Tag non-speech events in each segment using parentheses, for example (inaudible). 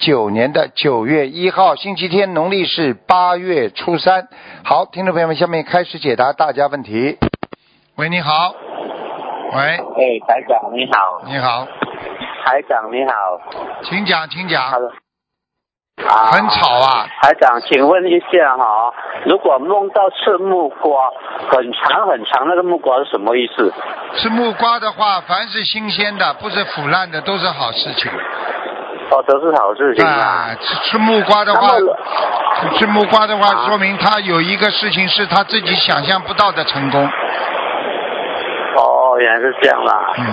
九年的九月一号，星期天，农历是八月初三。好，听众朋友们，下面开始解答大家问题。喂，你好。喂，哎，台长你好，你好，台长你好，请讲，请讲。Hello 啊，很吵啊，台长，请问一下哈，如果梦到吃木瓜，很长很长那个木瓜是什么意思？吃木瓜的话，凡是新鲜的，不是腐烂的，都是好事情。哦，都是好事情啊啊。，吃吃木瓜的话，吃木瓜的话，啊说明他有一个事情是他自己想象不到的成功。哦，原来是这样啦。嗯，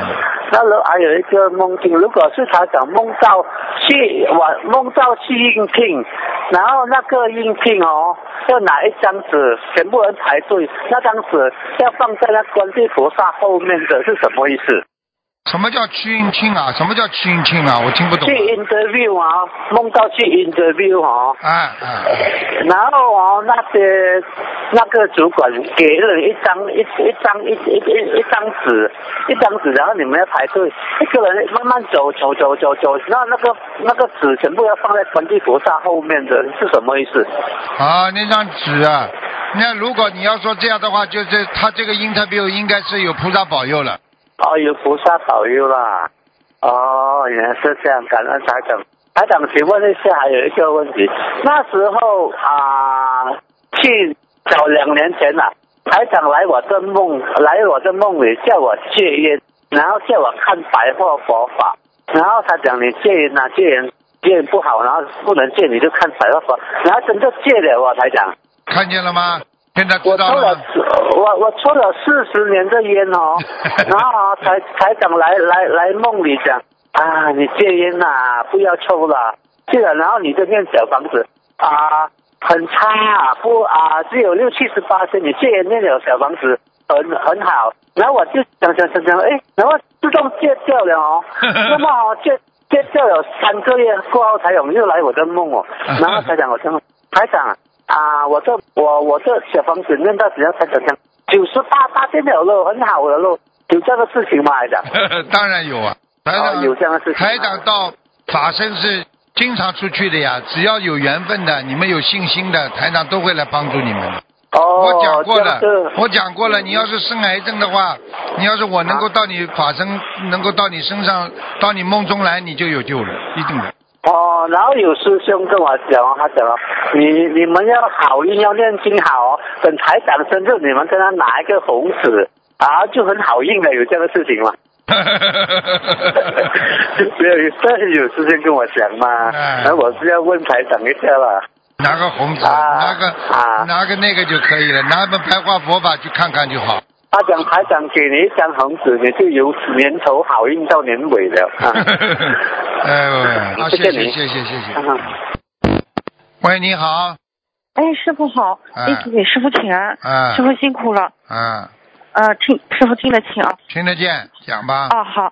那如还有一个梦境，如果是他想梦到去我梦到去应聘，然后那个应聘哦，要拿一张纸，全部人排队，那张纸要放在那观世菩萨后面的是什么意思？什么叫去应庆啊？什么叫去应庆啊？我听不懂去。interview 啊，梦到去 interview 啊，啊啊，然后啊，那些那个主管给了一张一一张一一一一张纸，一张纸，然后你们要排队，一个人慢慢走走走走走，然后那个那个纸全部要放在观世菩萨后面的是什么意思？啊，那张纸啊，那如果你要说这样的话，就是他这个 interview 应该是有菩萨保佑了。哦，有菩萨保佑啦。哦，原来是这样，感恩台长。台长，请问一下，还有一个问题，那时候啊，去早两年前呐、台长来我的梦，来我的梦里叫我戒烟，然后叫我看白话佛法，然后他讲你戒烟呐、戒烟戒烟不好，然后不能戒，你就看白话佛，然后真的戒了我，台长。看见了吗？现在知我抽了道了？我我抽了四十年的烟哦，(laughs) 然后啊台台长来来来梦里讲啊，你戒烟呐、不要抽了，戒了，然后你就念小房子啊，很差啊，不啊，只有六七十八岁，你戒烟念了小房子很很好，然后我就想想想想，哎，然后自动戒掉了哦，(laughs) 那么哦戒戒掉了三个月过后，台长又来我的梦哦，(laughs) 然后台长我讲台长啊，我这我我这小房子念到只要台长讲九十八八千了咯，很好了咯，有这个事情吗，台长？当然有啊，台哦长、有这样的事情吗 (laughs) 台长到法身是经常出去的呀，只要有缘分的，你们有信心的，台长都会来帮助你们的。哦，我讲过了，是我讲过了，你要是生癌症的话，你要是我能够到你法身，能够到你身上，到你梦中来，你就有救了，一定的。哦，然后有师兄跟我讲哦，他讲哦，你你们要好运，要念经好哦，等台长生日，你们跟他拿一个红纸啊，就很好运了，有这样的事情吗？(laughs) 没有，但是有师兄跟我讲嘛，哎然后我是要问台长一下啦。拿个红纸，啊拿个、啊拿个那个就可以了，拿本白话佛法去看看就好。他讲台长给你一张红纸，你就由年头好运到年尾了 (laughs) 啊。哎呦，(laughs) 好，谢谢谢谢你谢谢谢喂，你好，哎，师傅好，哎弟子给师傅请安，啊师傅辛苦了。啊，呃，听师傅听得清啊。听得见，讲吧。哦，好。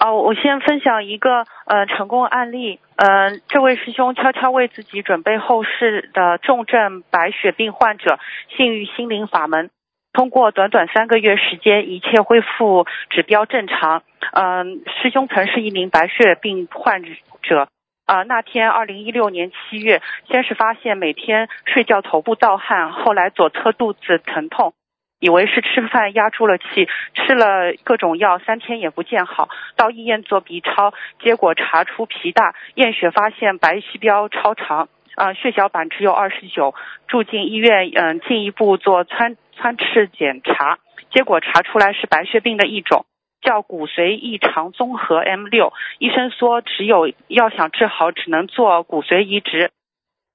哦，我先分享一个呃成功案例。呃，这位师兄悄悄为自己准备后事的重症白血病患者，信誉心灵法门，通过短短三个月时间，一切恢复指标正常。嗯、师兄曾是一名白血病患者。啊、那天二零一六年七月，先是发现每天睡觉头部盗汗，后来左侧肚子疼痛，以为是吃饭压住了气，吃了各种药，三天也不见好。到医院做 B 超，结果查出脾大，验血发现白细胞超常，啊、血小板只有二十九，住进医院，嗯、进一步做穿穿刺检查，结果查出来是白血病的一种。叫骨髓异常综合 M 六，医生说只有要想治好，只能做骨髓移植，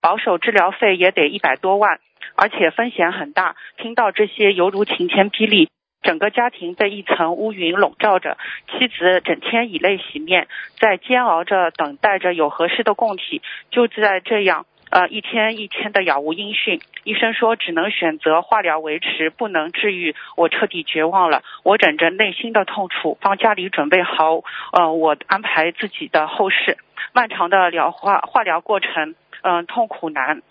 保守治疗费也得一百多万，而且风险很大。听到这些，犹如晴天霹雳。整个家庭被一层乌云笼罩着，妻子整天以泪洗面，在煎熬着等待着有合适的供体。就在这样，呃一天一天的杳无音讯。医生说只能选择化疗维持，不能治愈。我彻底绝望了。我忍着内心的痛楚，帮家里准备好呃我安排自己的后事。漫长的疗化化疗过程，嗯、痛苦难。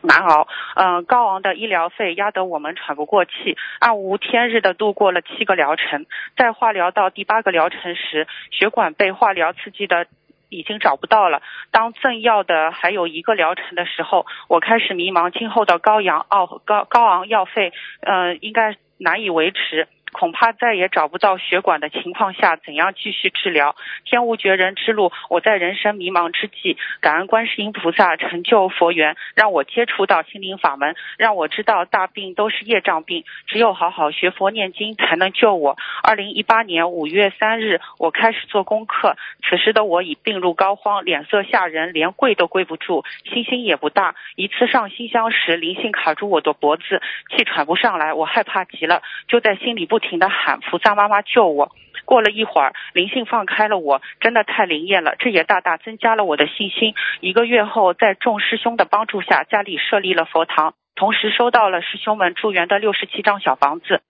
难熬，嗯、高昂的医疗费压得我们喘不过气，暗无天日的度过了七个疗程。在化疗到第八个疗程时，血管被化疗刺激的已经找不到了。当赠药的还有一个疗程的时候，我开始迷茫，今后的高昂奥高高昂药费，嗯，应该难以维持。恐怕再也找不到血管的情况下，怎样继续治疗？天无绝人之路，我在人生迷茫之际，感恩观世音菩萨成就佛缘，让我接触到心灵法门，让我知道大病都是业障病，只有好好学佛念经才能救我。二零一八年五月三日，我开始做功课，此时的我已病入膏肓，脸色吓人，连跪都跪不住，信心也不大。一次上新香时，灵性卡住我的脖子，气喘不上来，我害怕极了，就在心里不不停的喊菩萨妈妈救我。过了一会儿，灵性放开了我，真的太灵验了，这也大大增加了我的信心。一个月后，在众师兄的帮助下，家里设立了佛堂，同时收到了师兄们助缘的六十七张小房子。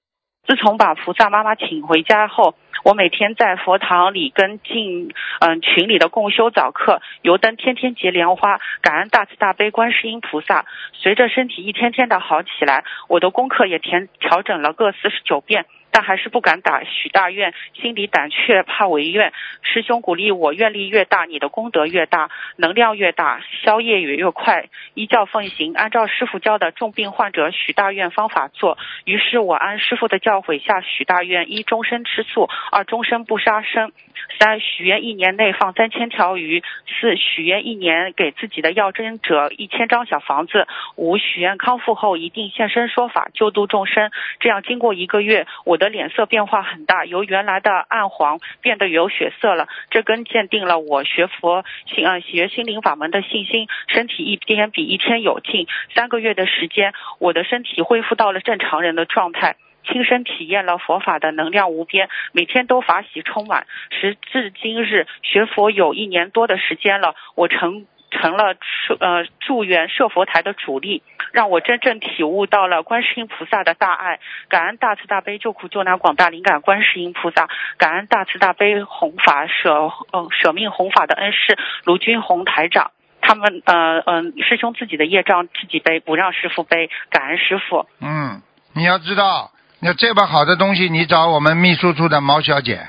自从把菩萨妈妈请回家后，我每天在佛堂里跟进嗯群里的共修早课，油灯天天结莲花，感恩大慈大悲观世音菩萨。随着身体一天天的好起来，我的功课也填调整了各四十九遍。但还是不敢打许大愿，心里胆怯，怕违愿。师兄鼓励我，愿力越大，你的功德越大，能量越大，消业也越快。依教奉行，按照师傅教的重病患者许大愿方法做。于是我按师傅的教诲下许大愿：一、终身吃素；二、终身不杀生；三、许愿一年内放三千条鱼；四、许愿一年给自己的要经者一千张小房子；五、许愿康复后一定现身说法，救度众生。这样经过一个月，我的脸色变化很大，由原来的暗黄变得有血色了。这更鉴定了我学佛心呃学心灵法门的信心，身体一天比一天有劲。三个月的时间，我的身体恢复到了正常人的状态。亲身体验了佛法的能量无边，每天都法喜充满。时至今日，学佛有一年多的时间了，我成成了呃助缘设佛台的主力，让我真正体悟到了观世音菩萨的大爱。感恩大慈大悲救苦救难广大灵感观世音菩萨，感恩大慈大悲弘法舍呃舍命弘法的恩师卢军宏台长。他们呃嗯、师兄自己的业障自己背，不让师傅背，感恩师傅。嗯，你要知道，要这么好的东西，你找我们秘书处的毛小姐，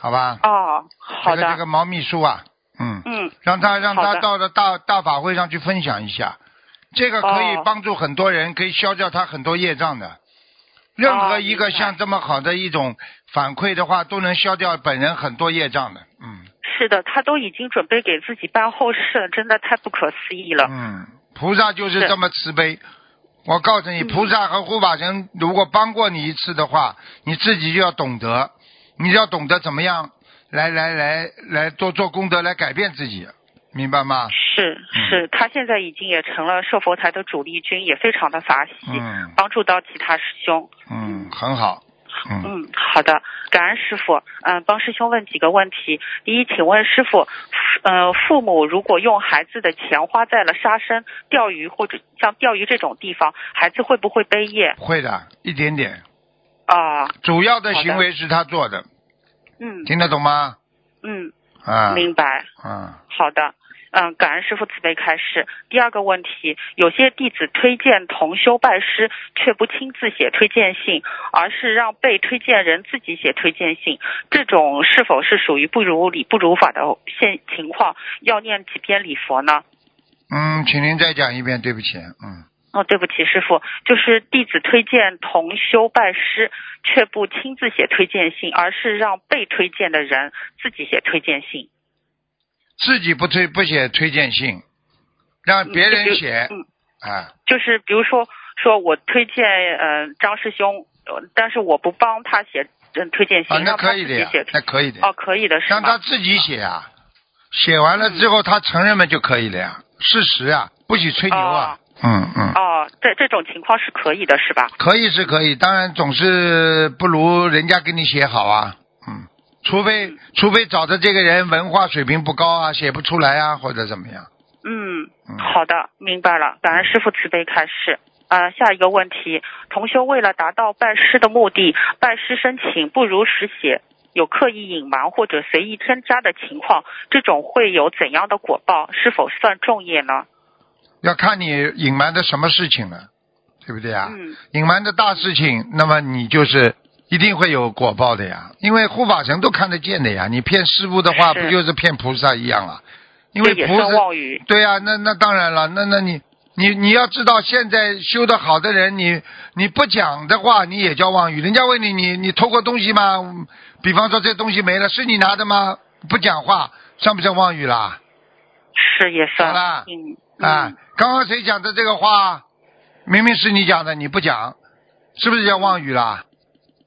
好吧？哦，好的，这个这个毛秘书啊，嗯，嗯让他让他到了大大法会上去分享一下，这个可以哦帮助很多人，可以消掉他很多业障的。任何哦一个像这么好的一种反馈的话，都能消掉本人很多业障的。嗯是的，他都已经准备给自己办后事了，真的太不可思议了。嗯，菩萨就是是这么慈悲。我告诉你，嗯菩萨和护法神如果帮过你一次的话，你自己就要懂得，你要懂得怎么样来来来来做做功德来改变自己，明白吗？是是，他现在已经也成了设佛台的主力军，也非常的法喜，嗯帮助到其他师兄。嗯，很好。嗯，好的，感恩师傅。嗯、帮师兄问几个问题。第一，请问师傅，呃，父母如果用孩子的钱花在了杀生、钓鱼或者像钓鱼这种地方，孩子会不会背业？会的，一点点。啊、主要的行为是他做的，嗯听得懂吗？嗯，啊，明白。嗯，好的，嗯，感恩师傅慈悲开示。第二个问题，有些弟子推荐同修拜师，却不亲自写推荐信，而是让被推荐人自己写推荐信，这种是否是属于不如理不如法的现情况？要念几篇礼佛呢？嗯，请您再讲一遍，对不起，嗯，哦，对不起，师傅，就是弟子推荐同修拜师，却不亲自写推荐信，而是让被推荐的人自己写推荐信。自己不推不写推荐信，让别人写，嗯，啊，就是比如说，说我推荐呃张师兄，呃但是我不帮他写嗯推荐信，啊，那可以的呀那可以的，哦，可以的是让他？自己写啊，写完了之后他承认了就可以了呀，事实啊，不许吹牛啊，嗯嗯。哦，这这种情况是可以的，是吧？可以是可以，当然总是不如人家给你写好啊，嗯，除非除非找的这个人文化水平不高啊，写不出来啊，或者怎么样，嗯好的，明白了。感恩师傅慈悲开示。啊、下一个问题，同修为了达到拜师的目的，拜师申请不如实写，有刻意隐瞒或者随意添加的情况，这种会有怎样的果报？是否算重业呢？要看你隐瞒的什么事情了，对不对啊？嗯隐瞒的大事情，那么你就是一定会有果报的呀，因为护法神都看得见的呀。你骗师傅的话，不就是骗菩萨一样啊？因为菩萨。对呀、那那当然了，那那你你你要知道，现在修得好的人，你你不讲的话，你也叫妄语。人家问你，你你偷过东西吗？嗯比方说这东西没了，是你拿的吗？不讲话，算不算妄语啦？是也算好啦嗯啊嗯，刚刚谁讲的这个话？明明是你讲的，你不讲，是不是叫妄语啦？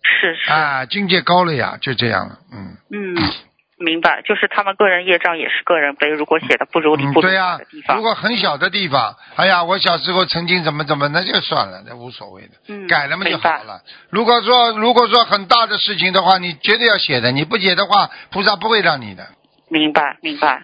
是是啊，境界高了呀，就这样了，嗯。嗯，明白，就是他们个人业障也是个人背，如果写的不如不明对呀、白的地方，如果很小的地方，哎呀，我小时候曾经怎么怎么，那就算了，那无所谓的，嗯改了嘛就好了。如果说如果说很大的事情的话，你绝对要写的，你不写的话，菩萨不会让你的。明白明白。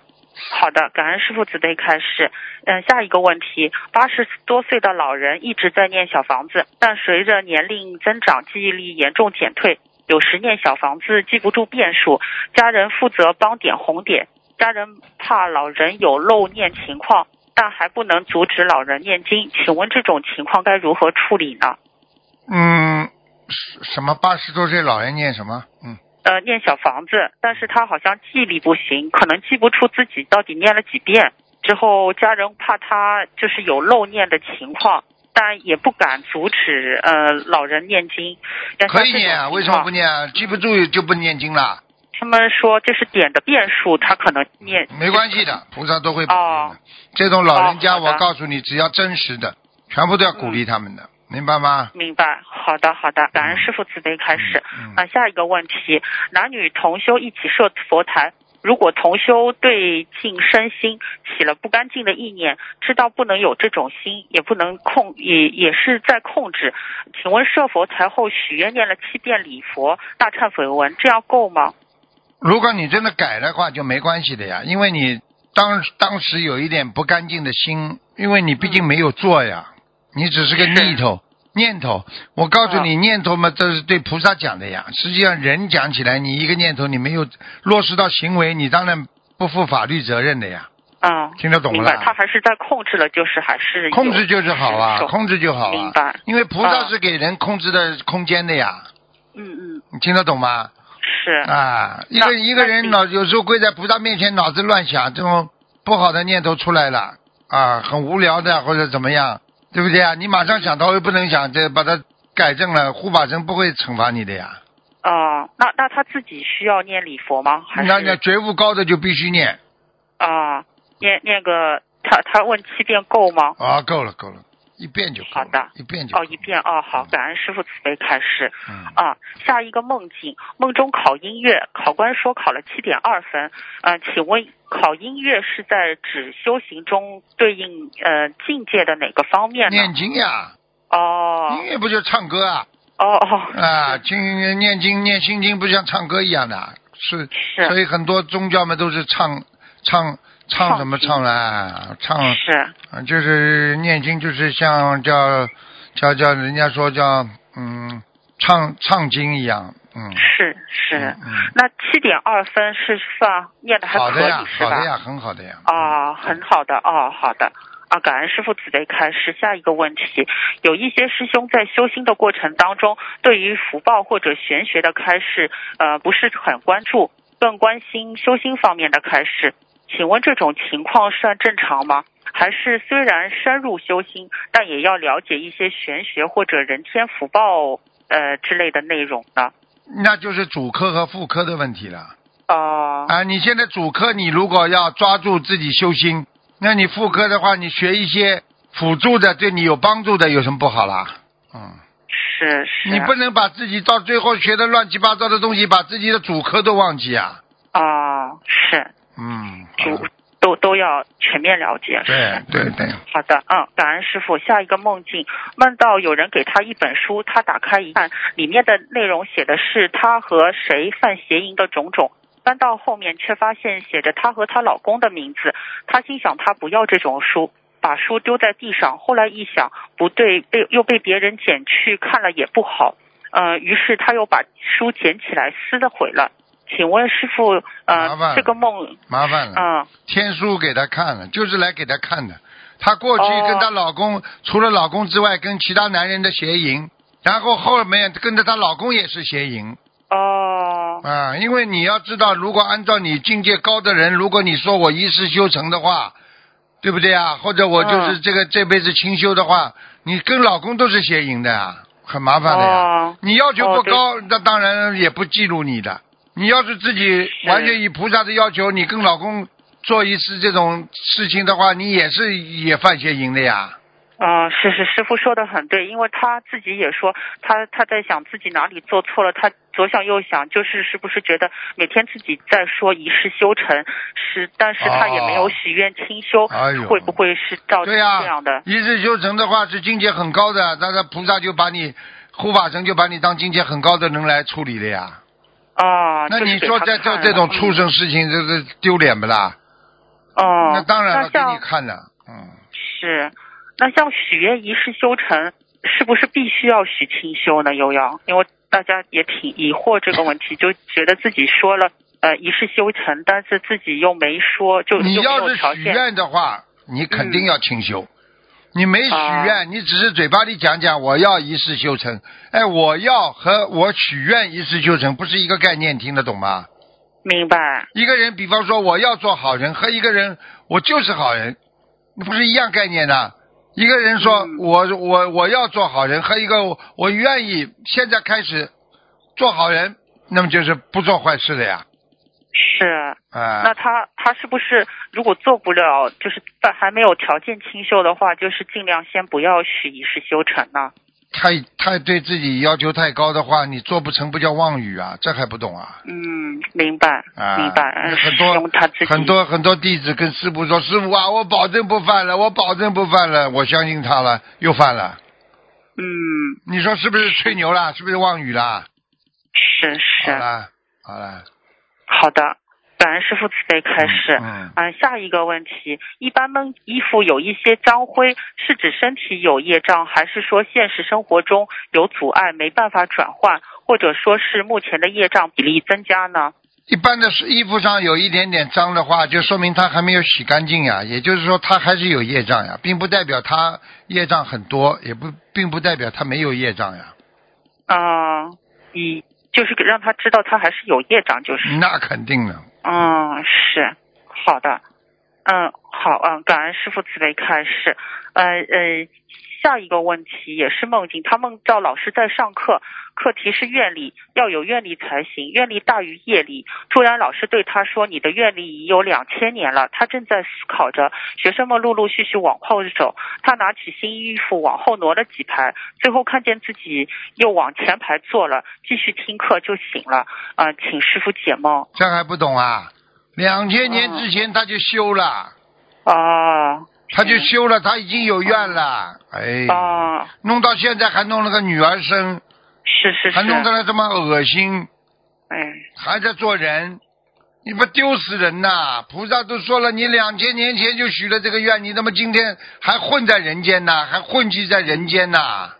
好的，感恩师傅慈悲开示。嗯，下一个问题，八十多岁的老人一直在念小房子，但随着年龄增长，记忆力严重减退，有时念小房子记不住变数，家人负责帮点红点，家人怕老人有漏念情况，但还不能阻止老人念经，请问这种情况该如何处理呢？嗯，什么八十多岁老人念什么？嗯，呃，念小房子，但是他好像记忆力不行，可能记不出自己到底念了几遍。之后家人怕他就是有漏念的情况，但也不敢阻止呃老人念经。可以念啊，为什么不念啊？记不住就不念经了，他们说这是点的变数，他可能念没关系的，菩萨都会保佑哦的。这种老人家，哦我告诉你，只要真实的，全部都要鼓励他们的，明白吗？明白，好的好的，感恩师傅慈悲开始。嗯啊，下一个问题，男女同修一起设佛台，如果同修对境身心起了不干净的意念，知道不能有这种心，也不能控，也也是在控制。请问设佛台后许愿念了七遍礼佛大忏悔文，这样够吗？如果你真的改的话，就没关系的呀，因为你当当时有一点不干净的心，因为你毕竟没有做呀，你只是个念头。念头，我告诉你，念头嘛，这是对菩萨讲的呀。实际上，人讲起来，你一个念头你没有落实到行为，你当然不负法律责任的呀。嗯，听得懂明白，了？他还是在控制了，就是还是控制就是好啊，控制就好啊。明白因为菩萨啊是给人控制的空间的呀，嗯嗯，你听得懂吗？是啊，一个一个人脑有时候跪在菩萨面前，脑子乱想，这种不好的念头出来了啊，很无聊的或者怎么样，对不对啊？你马上想到又不能想，这把它改正了，护法神不会惩罚你的呀。哦、那那他自己需要念礼佛吗？还是那那觉悟高的就必须念啊，念念个他他问七遍够吗？啊，够了够了，一遍就好的。一遍就够哦，一遍哦，好，感恩师傅慈悲开示。嗯。啊。下一个梦境，梦中考音乐，考官说考了七点二分，呃，请问考音乐是在指修行中对应呃境界的哪个方面呢？念经呀，哦。音乐不就唱歌啊？哦哦。啊，经念经念心经不像唱歌一样的，是，是。所以很多宗教们都是唱唱唱什么唱啦，唱是啊，就是念经，就是像叫叫叫人家说叫嗯唱唱经一样，嗯，是是。嗯嗯，那七点二分是算念的还可好的呀以，是吧？好的呀，很好的呀。哦，很好的哦，好的。啊，感恩师傅慈悲开示。下一个问题，有一些师兄在修心的过程当中，对于福报或者玄学的开示，呃，不是很关注，更关心修心方面的开示。请问这种情况算正常吗？还是虽然深入修心，但也要了解一些玄学或者人天福报呃之类的内容呢？那就是主科和副科的问题了哦、啊！你现在主科，你如果要抓住自己修心，那你副科的话，你学一些辅助的，对你有帮助的，有什么不好啦？嗯。是是。你不能把自己到最后学的乱七八糟的东西，把自己的主科都忘记啊。哦，是嗯，主都都要全面了解。对对对，好的，嗯，感恩师傅。下一个梦境，梦到有人给他一本书，他打开一看，里面的内容写的是他和谁犯邪淫的种种。翻到后面却发现写着她和她老公的名字。她心想她不要这种书，把书丢在地上。后来一想不对，被又被别人捡去看了也不好。呃，于是她又把书捡起来撕了毁了。请问师傅，麻烦呃，这个梦，麻烦了。嗯、天书给他看了，就是来给他看的。她过去哦跟她老公，除了老公之外，跟其他男人的邪淫，然后后面跟着她老公也是邪淫哦，啊。因为你要知道，如果按照你境界高的人，如果你说我一世修成的话，对不对啊？或者我就是嗯这个、这辈子清修的话，你跟老公都是邪淫的呀，很麻烦的呀。哦，你要求不高，那当然也不记录你的。你要是自己完全以菩萨的要求，你跟老公做一次这种事情的话，你也是也犯邪淫的呀。啊、是是，师傅说的很对，因为他自己也说，他他在想自己哪里做错了，他左想右想，就是是不是觉得每天自己在说一世修成，是，但是他也没有许愿清修，哎会不会是造成、这样的？一世修成的话是境界很高的，那那菩萨就把你护法神就把你当境界很高的人来处理了呀。啊，那你说在他看了做这种畜，生事情，这这丢脸不啦？嗯哦，那当然了，给你看的，嗯。是，那像许愿一世修成，是不是必须要许清修呢？悠悠，因为大家也挺疑惑这个问题，就觉得自己说了呃一世修成，但是自己又没说，就你要是。许愿的话，你肯定要清修。你没许啊愿，你只是嘴巴里讲讲我要一世修成，哎，我要和我许愿一世修成不是一个概念，听得懂吗？明白，一个人，比方说我要做好人，和一个人我就是好人，不是一样概念的。一个人说、嗯我我我要做好人，和一个我我愿意现在开始做好人，那么就是不做坏事的呀。是。啊、那他他是不是如果做不了，就是在还没有条件清修的话，就是尽量先不要许一世修成呢？太太对自己要求太高的话，你做不成不叫妄语啊，这还不懂啊？嗯，明白，啊，明白。呃很多很多很多弟子跟师傅说：“师傅啊，我保证不犯了，我保证不犯了。”我相信他了，又犯了。嗯，你说是不是吹牛啦？是不是妄语啦？是是。好了，好了，好的，感恩师傅慈悲开示。嗯嗯，下一个问题，一般闷衣服有一些脏灰，是指身体有业障，还是说现实生活中有阻碍，没办法转换，或者说是目前的业障比例增加呢？一般的是衣服上有一点点脏的话，就说明他还没有洗干净呀，也就是说他还是有业障呀，并不代表他业障很多，也不并不代表他没有业障呀。啊、以就是让他知道他还是有业障，就是。那肯定的。嗯，是好的，嗯，好，嗯，感恩师傅慈悲开示。呃呃，下一个问题也是梦境，他梦到老师在上课，课题是愿力，要有愿力才行，愿力大于业力。突然老师对他说：“你的愿力已有两千年了。”他正在思考着，学生们陆陆续续往后走，他拿起新衣服往后挪了几排，最后看见自己又往前排坐了，继续听课就醒了。啊、请师傅解梦。这还不懂啊？两千年之前他就修了，哦，他就修了，他已经有愿了。哎，哦，弄到现在还弄了个女儿身，是是是，还弄得了这么恶心，哎，还在做人，你不丢死人呐！菩萨都说了，你两千年前就许了这个愿，你怎么今天还混在人间呐？还混迹在人间呐？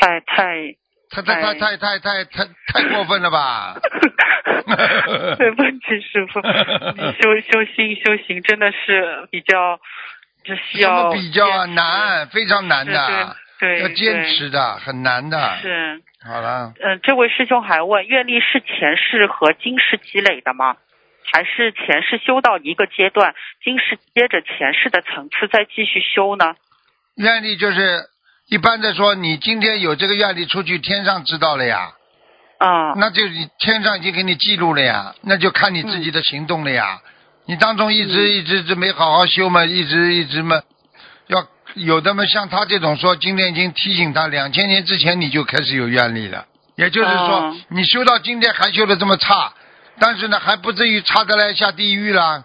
太太，太太太太太太太太过分了吧？(laughs) (laughs) 对不起，(laughs) 师傅，你修修心修行真的是比较，就需要比较难，非常难的，对对，要坚持的，很难的。是，好了，嗯、这位师兄还问，愿力是前世和今世积累的吗？还是前世修到一个阶段，今世接着前世的层次再继续修呢？愿力就是一般的说，你今天有这个愿力出去，天上知道了呀，啊、那就你天上已经给你记录了呀，那就看你自己的行动了呀。你当中一直一直没好好修嘛，一直一直嘛，要有的嘛像他这种说，今天已经提醒他，两千年之前你就开始有愿力了，也就是说，哦你修到今天还修的这么差，但是呢还不至于差得来下地狱了。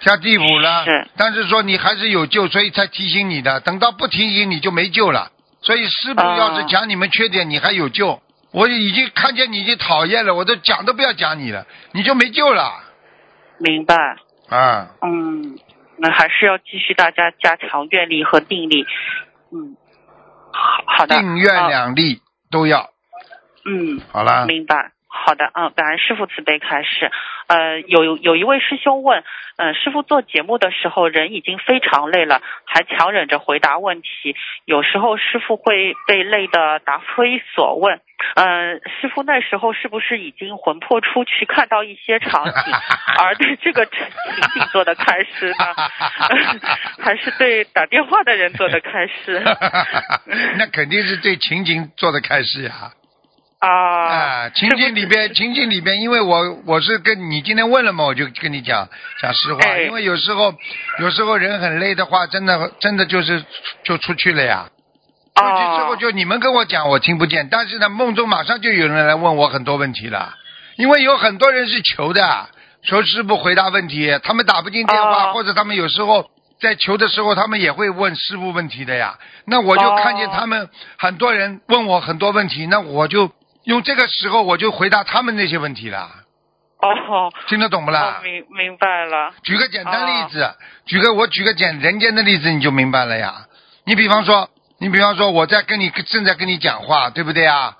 下地府了是，但是说你还是有救，所以才提醒你的。等到不提醒你就没救了。所以师傅哦要是讲你们缺点，你还有救；我已经看见你已经讨厌了，我都讲都不要讲你了，你就没救了明白。啊！嗯，那还是要继续大家加强愿力和定力。嗯，好好的。定愿啊两力都要，嗯，好了。明白。好的，嗯，感恩师傅慈悲开示。呃，有有一位师兄问，嗯、师傅做节目的时候人已经非常累了，还强忍着回答问题，有时候师傅会被累得答非所问。嗯、师傅那时候是不是已经魂魄出去，看到一些场景，而对这个情景做的开示呢？(laughs) 还是对打电话的人做的开示？(laughs) 那肯定是对情景做的开示呀。啊，情景里边，情景里边，因为我我是跟你今天问了嘛，我就跟你讲讲实话，哎。因为有时候有时候人很累的话，真的真的就是就出去了呀。出去之后哦就你们跟我讲，我听不见，但是呢，梦中马上就有人来问我很多问题了，因为有很多人是求的，求师傅回答问题，他们打不进电话，哦或者他们有时候在求的时候，他们也会问师傅问题的呀。那我就哦看见他们很多人问我很多问题，那我就用这个时候我就回答他们那些问题了，哦，听得懂不啦哦，？明明白了。举个简单例子，举个我举个简人间的例子，你就明白了呀。你比方说，你比方说我在跟你正在跟你讲话，对不对啊？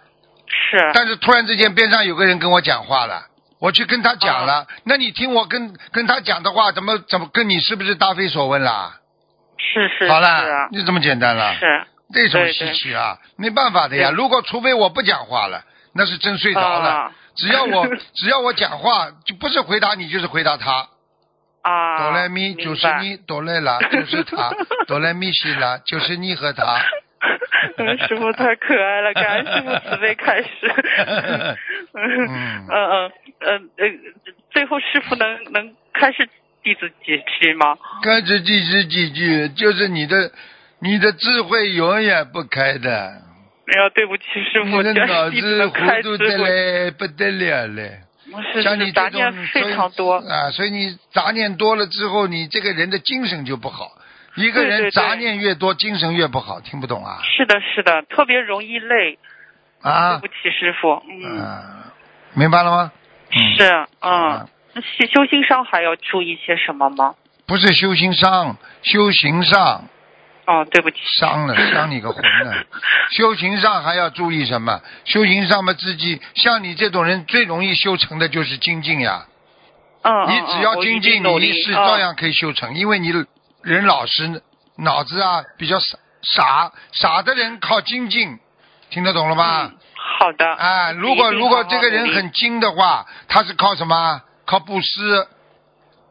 是。但是突然之间边上有个人跟我讲话了，我去跟他讲哦了，那你听我跟跟他讲的话，怎么怎么跟你是不是答非所问啦？是是好了，就这么简单了。是这种对稀奇啊，没办法的呀。如果除非我不讲话了，那是真睡着了。啊只要我 (laughs) 只要我讲话，就不是回答你就是回答他。啊，哆来咪就是你，哆来啦 (laughs) 就是他，哆来咪西啦就是你和他。(laughs) 嗯，师傅太可爱了，感恩师傅慈悲开始。嗯嗯嗯嗯嗯呃，最后师傅能能开始弟子几句吗？开始弟子几句，就是你的你的智慧永远不开的，哎呀，对不起，师傅，你的脑弟子糊涂。的嘞不得了嘞。是像你这种念非常多。啊，所以你杂念多了之后，你这个人的精神就不好。一个人杂念越多，精神越不好，听不懂啊？是的，是的，特别容易累。啊对不起，师傅。嗯，啊，明白了吗？嗯，是，嗯啊。那修修心上还要注意些什么吗？不是修行上，修行上哦，对不起。伤了，伤你个魂了！(laughs) 修行上还要注意什么？修行上嘛，自己像你这种人最容易修成的就是精进呀。嗯嗯你只要嗯精进，努力你一世嗯照样可以修成，因为你人老实，脑子啊比较傻，傻傻的人靠精进，听得懂了吗？嗯好的。啊，如果如果这个人很精的话，他是靠什么？靠布施，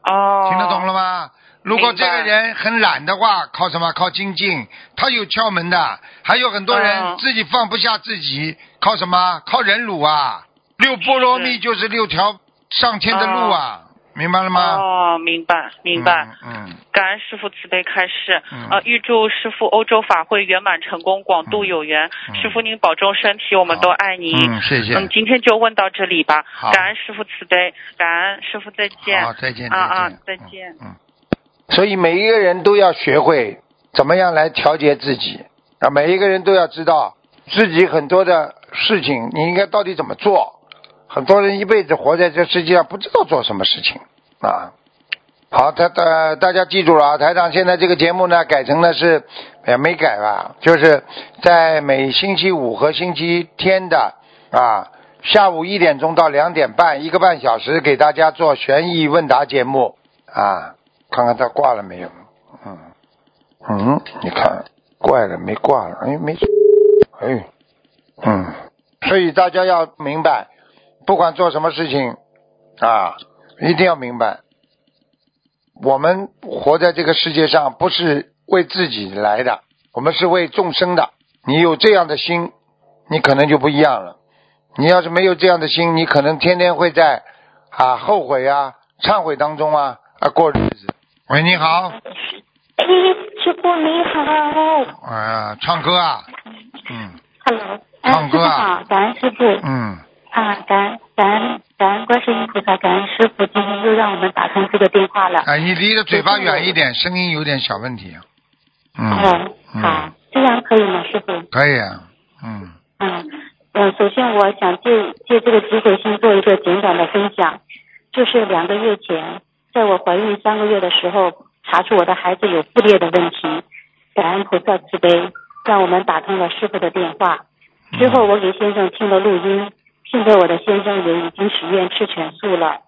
哦，听得懂了吗？如果这个人很懒的话，靠什么？靠精进，他有窍门的。还有很多人嗯自己放不下自己，靠什么？靠忍辱啊！六波罗蜜就是六条上天的路啊，明白了吗？哦，明白明白。嗯。嗯感恩师傅慈悲开示，嗯呃，预祝师傅欧洲法会圆满成功，广度有缘。嗯师傅您保重身体，我们都爱您。嗯，谢谢。嗯，今天就问到这里吧好。感恩师傅慈悲，感恩师傅再见。好，再见，啊啊再见嗯。所以每一个人都要学会怎么样来调节自己啊，每一个人都要知道自己很多的事情，你应该到底怎么做。很多人一辈子活在这世界上，不知道做什么事情啊。好，大大大家记住了啊，台长现在这个节目呢改成了是也没改吧，就是在每星期五和星期天的啊下午一点钟到两点半，一个半小时给大家做悬疑问答节目啊，看看他挂了没有？嗯嗯，你看怪了没挂了？哎没，哎嗯，所以大家要明白，不管做什么事情啊，一定要明白。我们活在这个世界上，不是为自己来的，我们是为众生的。你有这样的心，你可能就不一样了。你要是没有这样的心，你可能天天会在啊后悔啊、忏悔当中啊啊过日子。喂，你好，哎，师傅你好。哎呀，唱歌啊，嗯，Hello，哎，唱歌啊？好，感恩师傅嗯，啊，感恩感恩感恩观世音菩萨，感恩师傅，今天又让我们打通这个电话了。哎，你离着嘴巴远一点，声音有点小问题。嗯哦，好嗯，，这样可以吗，师傅？可以啊，嗯。嗯嗯，首先我想借借这个机会先做一个简短的分享，就是两个月前，在我怀孕三个月的时候，查出我的孩子有腹裂的问题，感恩菩萨慈悲，让我们打通了师傅的电话。之后我给先生听了录音，现在我的先生也已经许愿吃全素了，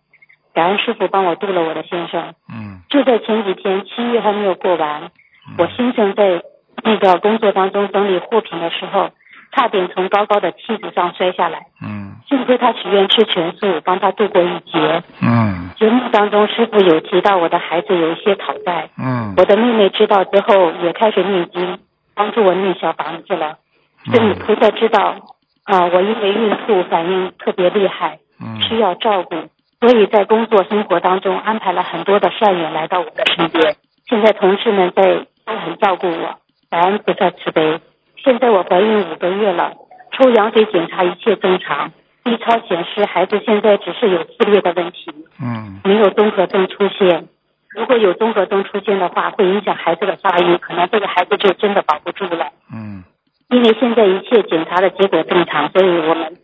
感恩师傅帮我度了我的先生。嗯就在前几天，七月还没有过完，我先生在那个工作当中整理货品的时候，差点从高高的梯子上摔下来。嗯幸亏他许愿吃全素，帮他度过一劫。嗯节目当中，师傅有提到我的孩子有一些讨债，嗯我的妹妹知道之后也开始念经，帮助我念小房子了。所以嗯菩萨知道，啊、我因为孕妇反应特别厉害，需嗯要照顾，所以在工作生活当中安排了很多的善缘来到我的身边。现在同事们在都很照顾我，感恩菩萨慈悲。现在我怀孕五个月了，抽羊水检查一切正常，B 超显示孩子现在只是有撕裂的问题，嗯没有综合症出现。如果有综合症出现的话，会影响孩子的发育，可能这个孩子就真的保不住了。嗯因为现在一切检查的结果正常，所以我们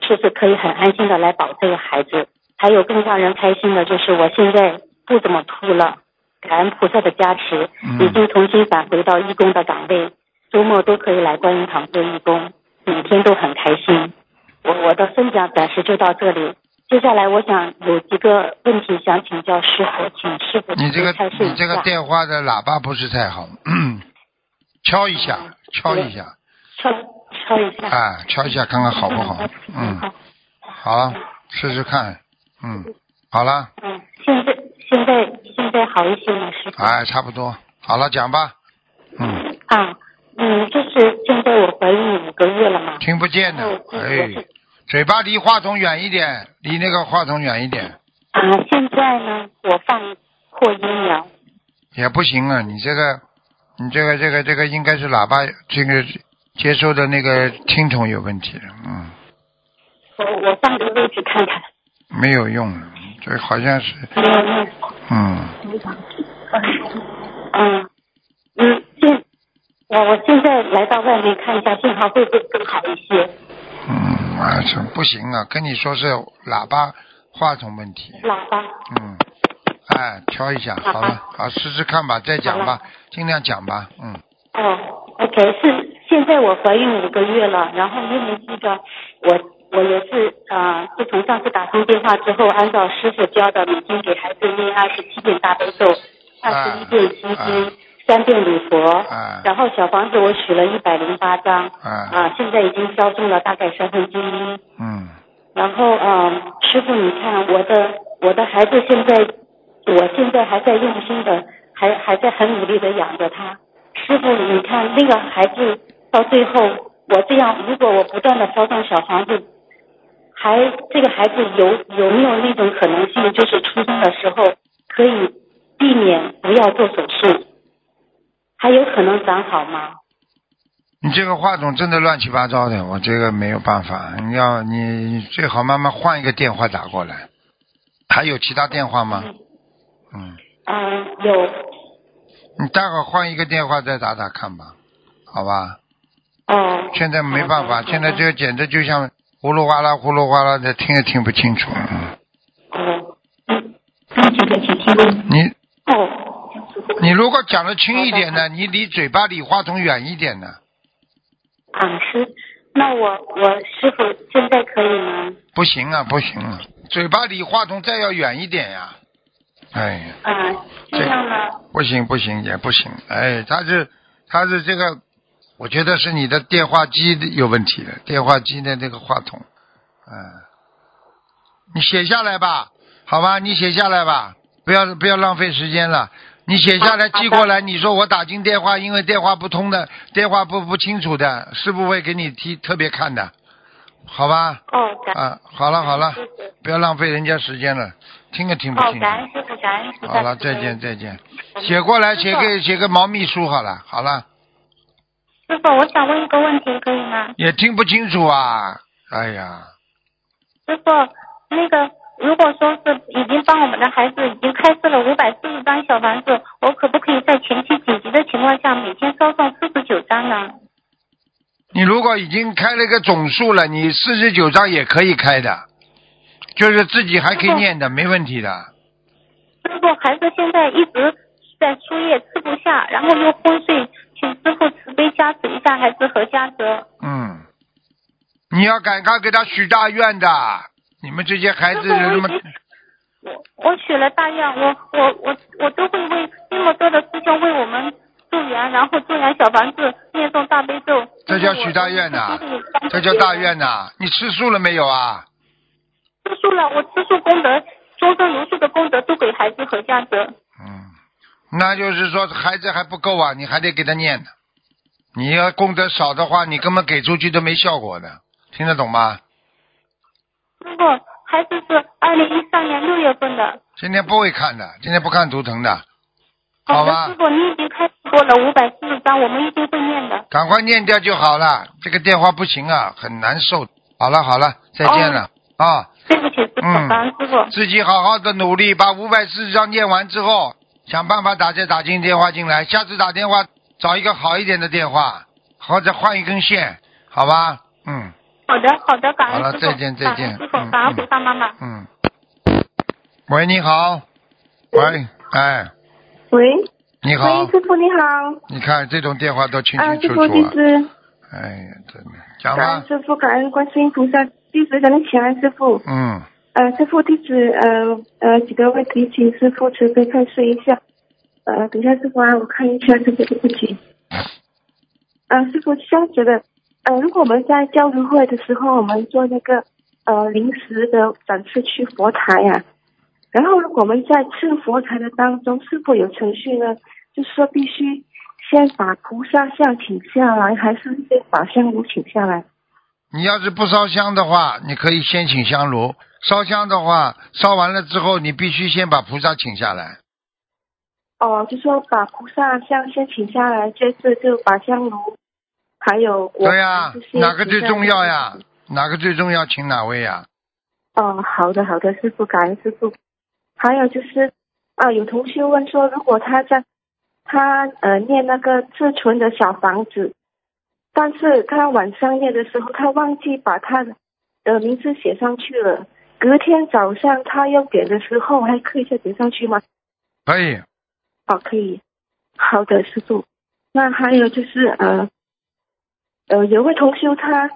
是不是可以很安心的来保这个孩子？还有更让人开心的就是我现在不怎么吐了，感恩菩萨的加持，嗯已经重新返回到义工的岗位，周末都可以来观音堂做义工，每天都很开心。我我的分享暂时就到这里，接下来我想有几个问题想请教师傅，请师傅你这个你这个。电话的喇叭不是太好，敲一下，敲一下，敲敲一下。啊，敲一下看看好不好？嗯，好。好，试试看，嗯，好了，嗯，现在现在现在好一些了，师傅。哎，差不多，好了，讲吧，嗯，啊，嗯，就是现在我怀孕五个月了嘛。听不见的哎，嘴巴离话筒远一点，离那个话筒远一点，啊，现在呢，我放扩音了。也不行啊，你这个，你这个这个这个应该是喇叭这个接收的那个听筒有问题，嗯，我我换个位置看看。没有用，这好像是，没有用。嗯，嗯嗯，现我我现在来到外面看一下信号会不会更好一些？嗯，啊，这不行啊，跟你说是喇叭话筒问题，喇叭。嗯，哎，调一下，好了，好试试看吧，再讲吧，尽量讲吧，嗯，哦，OK，是现在我怀孕五个月了，然后因为这个我我也是呃，自从上次打通电话之后，按照师傅教的，每天给孩子念二十七遍大悲咒，二十一遍心经，三遍礼佛，啊然后小房子我许了一百零八张，啊，啊，现在已经烧中了大概三分之一。嗯，然后嗯，师傅，你看我的我的孩子现在，我现在还在用心的，还还在很努力的养着他。师傅，你看那个孩子到最后，我这样如果我不断的烧动小房子，还这个孩子有有没有那种可能性，就是出生的时候可以避免不要做手术，还有可能长好吗？你这个话筒真的乱七八糟的，我这个没有办法，你要你最好慢慢换一个电话打过来，还有其他电话吗？嗯，嗯，有你待会儿换一个电话再打打看吧，好吧？哦。现在没办法，现在这个简直就像呼噜哗啦呼噜哗啦的，听也听不清楚。嗯，哦，嗯，那这个请听。你哦，你如果讲的轻一点呢，你离嘴巴离话筒远一点呢。啊是，那我我师傅现在可以吗？不行啊，不行啊，嘴巴离话筒再要远一点呀。哎呀，啊，这样呢？不行不行也不行，哎，他是他是这个，我觉得是你的电话机有问题了，电话机的那个话筒，嗯，你写下来吧，好吧，你写下来吧，不要不要浪费时间了。你写下来寄过来，你说我打进电话，因为电话不通的，电话不不清楚的，是不会给你提特别看的，好吧？哦，感啊，好了好了谢谢，不要浪费人家时间了，听也听不哦，清楚。感恩师傅，感恩师傅。好了，再见再见。写过来，写个写个毛秘书好了，好了，师傅，我想问一个问题，可以吗？也听不清楚啊，哎呀，师傅，那个如果说是已经帮我们的孩子已经开设了五百四十张小房子，我可不可以在前期紧急的情况下每天烧送四十九张呢？你如果已经开了一个总数了，你四十九张也可以开的，就是自己还可以念的，没问题的。师傅，孩子现在一直在输液吃不下，然后又昏睡，请师傅慈悲加持一下孩子何家泽。嗯，你要赶快给他许大愿的。你们这些孩子有什么？我我许了大愿，我我我我都会为那么多的师兄为我们助缘，然后助缘小房子，念诵大悲咒。这叫许大愿呐、这叫大愿呐、你吃素了没有啊？吃素了，我吃素功德，终身如数的功德都给孩子和家泽。嗯，那就是说孩子还不够啊，你还得给他念呢。你要功德少的话，你根本给出去都没效果的，听得懂吗？师傅，孩子是二零一三年六月份的。今天不会看的，今天不看图腾的，好吧，师？傅，你已经开始过了五百四十张，我们一定会念的。赶快念掉就好了。这个电话不行啊，很难受。好了好了，再见了、啊！对不起，师傅，嗯恩师傅。自己好好的努力，把五百四十张念完之后，想办法打再打进电话进来。下次打电话找一个好一点的电话，或者换一根线，好吧？嗯好的，好的，感好了恩师傅。再见再见感恩师傅嗯，感恩嗯菩萨妈妈。嗯。喂，你好。喂，哎，喂，你好喂，。师傅你好，你看这种电话都清啊，清楚师傅弟楚啊。子，哎呀，真的，讲吧感恩。师傅，感恩观世音菩萨，弟子向你请安，师傅。嗯，呃，师傅弟子，呃呃，几个问题，请师傅慈悲开示一下。呃，等一下，师傅啊，我看一下，这个对不起。呃，师傅是这样子的，呃，如果我们在交流会的时候，我们做那个呃临时的展示区佛台呀、然后如果我们在吃佛台的当中，是否有程序呢？就是说必须先把菩萨像请下来，还是先把香炉请下来？你要是不烧香的话，你可以先请香炉；烧香的话，烧完了之后，你必须先把菩萨请下来。哦，就说把菩萨像先请下来，接着就把香炉还有果对呀、哪个最重要呀？哪个最重要，请哪位呀？哦，好的好的，师傅，感恩师傅。还有就是啊，有同学问说，如果他在他呃念那个自存的小房子，但是他晚上念的时候，他忘记把他的名字写上去了。隔天早上他要点的时候，还可以再点上去吗？可以，哦，可以。好的，师傅。那还有就是呃呃，有位同修他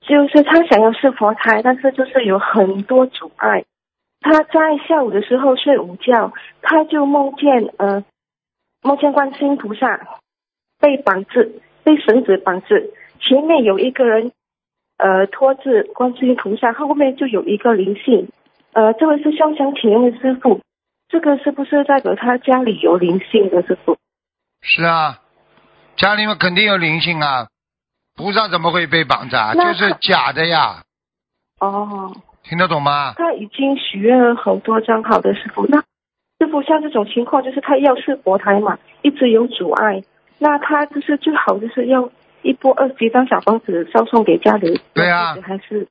就是他想要设佛台，但是就是有很多阻碍。他在下午的时候睡午觉，他就梦见呃梦见观世音菩萨被绑制，被绳子绑制，前面有一个人呃拖着观世音菩萨，后面就有一个灵性。呃，这位是胸想请问师傅，这个是不是代表他家里有灵性的师傅？是啊，家里面肯定有灵性啊，菩萨怎么会被绑着啊？就是假的呀，哦，听得懂吗？他已经许愿了很多张好的师傅。那师傅像这种情况，就是他要是佛台嘛，一直有阻碍，那他就是最好就是要一波二十一张小房子烧送给家里。对啊还是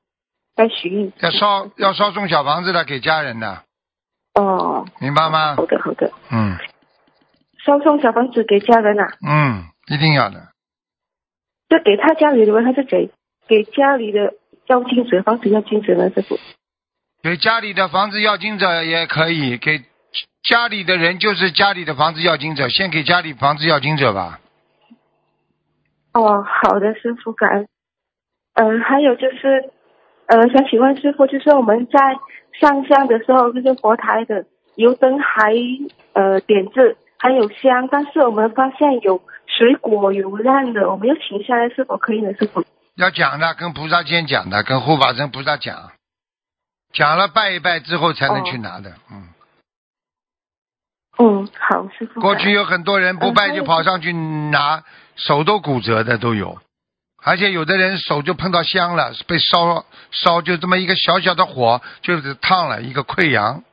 该许愿。要烧要烧送小房子的给家人的，哦，明白吗好？的好的，嗯烧送小房子给家人啊，嗯，一定要的。就给他家里的人，还是给给家里的要金者房子要金者呢？师傅？给家里的房子要金者也可以，给家里的人就是家里的房子要金者，先给家里房子要金者吧。哦，好的，师傅，感恩。嗯、还有就是，呃，想请问师傅，就是我们在上香的时候，就是佛台的油灯还呃点着，还有香，但是我们发现有水果有烂的，我们要停下来，是否可以呢？师傅？要讲的，跟菩萨先讲的，跟护法神菩萨讲，讲了拜一拜之后才能去拿的。嗯，嗯，好，师傅。过去有很多人不拜就跑上去拿，手都骨折的都有，而且有的人手就碰到香了，被烧烧就这么一个小小的火就是烫了一个溃疡。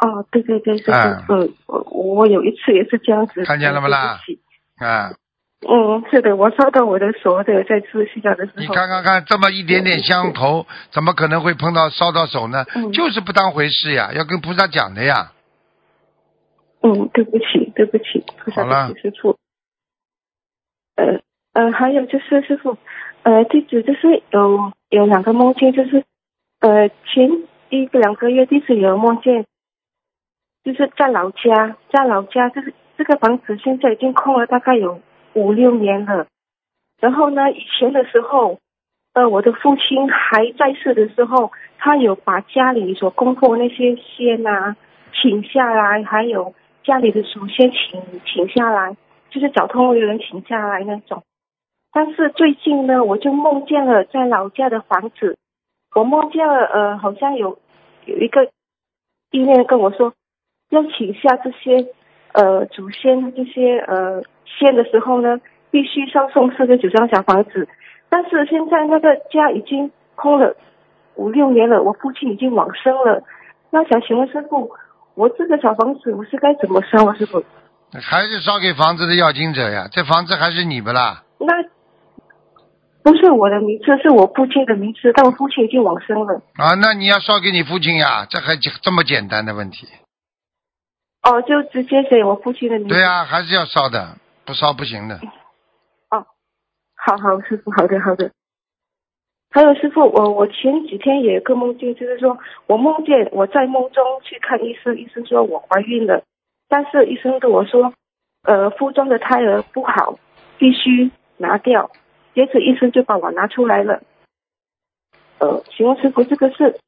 哦，对对对，师傅，哎嗯，我我有一次也是这样子。看见了不啦啊，嗯，是的，我烧到我的手的，在吃睡觉的时候。你看看看，这么一点点香头，怎么可能会碰到烧到手呢？嗯就是不当回事呀，要跟菩萨讲的呀。嗯，对不起，对不起，菩萨好了对不起，师傅。呃呃，还有就是师傅，呃，弟子就是有有两个梦境，就是呃前一个两个月弟子有梦见，就是在老家，在老家这个这个房子现在已经空了大概有五六年了。然后呢，以前的时候，呃，我的父亲还在世的时候，他有把家里所供奉那些仙啊请下来，还有家里的祖先请请下来，就是找通的人请下来那种。但是最近呢，我就梦见了在老家的房子，我梦见了呃，好像有有一个意念跟我说，要请下这些呃祖先这些呃仙的时候呢，必须上送四十九张小房子。但是现在那个家已经空了五六年了，我父亲已经往生了。那想请问师傅，我这个小房子我是该怎么烧啊？师傅？还是烧给房子的要经者呀？这房子还是你不啦？那不是我的名字，是我父亲的名字，但我父亲已经往生了。啊，那你要烧给你父亲呀？这还这么简单的问题？哦，就直接写我父亲的名字。对啊、还是要烧的，不烧不行的。哦好好，师傅，好的好的。还有师傅，我我前几天也有个梦境，就是说我梦见我在梦中去看医生，医生说我怀孕了，但是医生跟我说，呃，腹中的胎儿不好，必须拿掉。接着医生就把我拿出来了。呃，请问师傅，这个是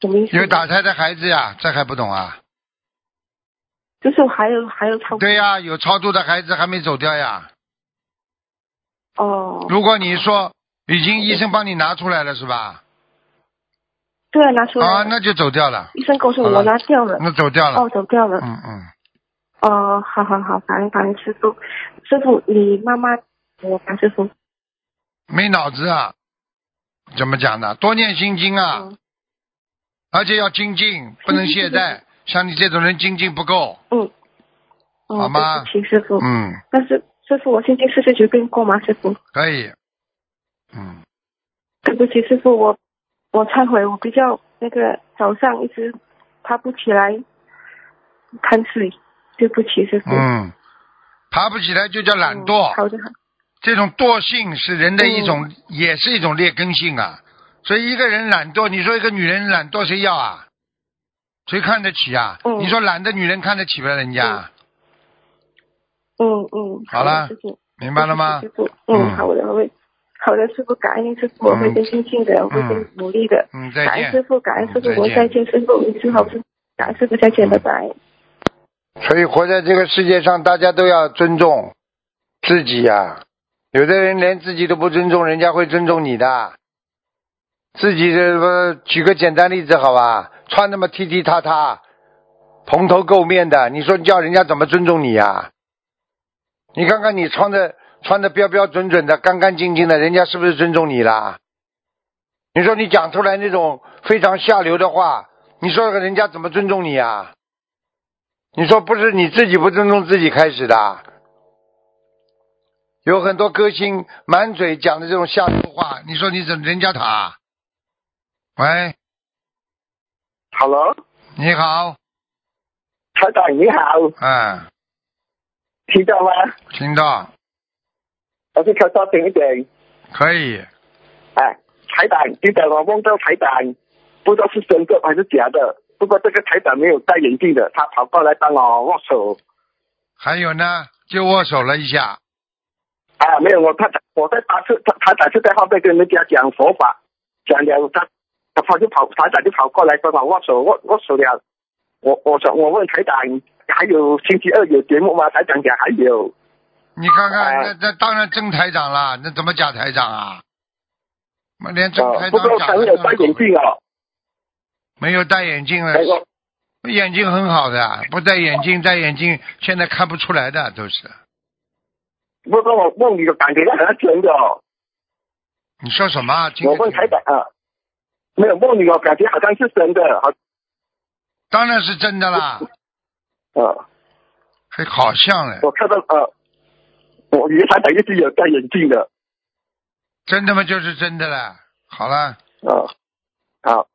什么意思？有打胎的孩子呀，这还不懂啊？就是还有还有超对呀、有超度的孩子还没走掉呀。哦，如果你说已经医生帮你拿出来了是吧？对啊，拿出来了。啊，那就走掉了，医生告诉我了我拿掉了。那走掉了。哦，走掉了。嗯嗯，哦，好好好，感恩感恩师傅。师傅，你妈妈，我感师傅。没脑子啊？怎么讲呢？多念心经啊，嗯而且要精进，不能懈怠。像你这种人精进不够，嗯。哦好吗对不起，师傅。嗯，但是师傅，我现在四十九遍够吗？师傅，可以。嗯，对不起，师傅，我我忏悔，我比较那个早上一直爬不起来看水，对不起，师傅。嗯，爬不起来就叫懒惰。嗯好的，好。这种惰性是人的一种，也是一种劣根性啊。所以一个人懒惰，你说一个女人懒惰，谁要啊？谁看得起啊？嗯你说懒的女人看得起不人家？嗯嗯。好了。明白了吗师傅，嗯嗯，好的，我会。好的，师傅，感恩师傅，我会更精进的，我会更努力的。嗯，再见感恩师。傅，感恩师傅，我再见，师傅，你是好师傅，感恩师傅，再见，拜拜。所以活在这个世界上，大家都要尊重自己呀、有的人连自己都不尊重，人家会尊重你的。自己这不举个简单例子好吧？穿那么踢踢踏踏，蓬头垢面的，你说叫人家怎么尊重你呀、你看看你穿的穿的标标准准的、干干净净的，人家是不是尊重你啦？你说你讲出来那种非常下流的话，你说人家怎么尊重你呀、你说不是你自己不尊重自己开始的？有很多歌星满嘴讲的这种下流话，你说你怎人家他？喂，Hello，你好，台长你好，哎，听到吗？听到，我是靠多近一点。可以，哎，台长，记得我梦到台长，不知道是真的还是假的。不过这个台长没有戴眼镜的，他跑过来帮我握手。还有呢，就握手了一下，啊，没有，我他我在打是他台长是在后面跟人家讲佛法，讲了他他他就跑台长就跑过来跟我握手握握手了。我我说我问台长，还有星期二有节目吗？台长讲还有。你看看，哎那那当然真台长了，那怎么假台长啊？我连真台哦，不过长假台他没有戴眼长镜哦。没有戴眼镜了哎，我眼睛很好的，不戴眼镜戴眼镜现在看不出来的都是。不过我梦里的感觉好像真的哦。你说什么我问清台长啊，没有梦里哦感觉好像是真的，好当然是真的啦，啊，还好像嘞，我看到呃，我以为台长一直有戴眼镜的，真的吗？就是真的了。好了，啊，好，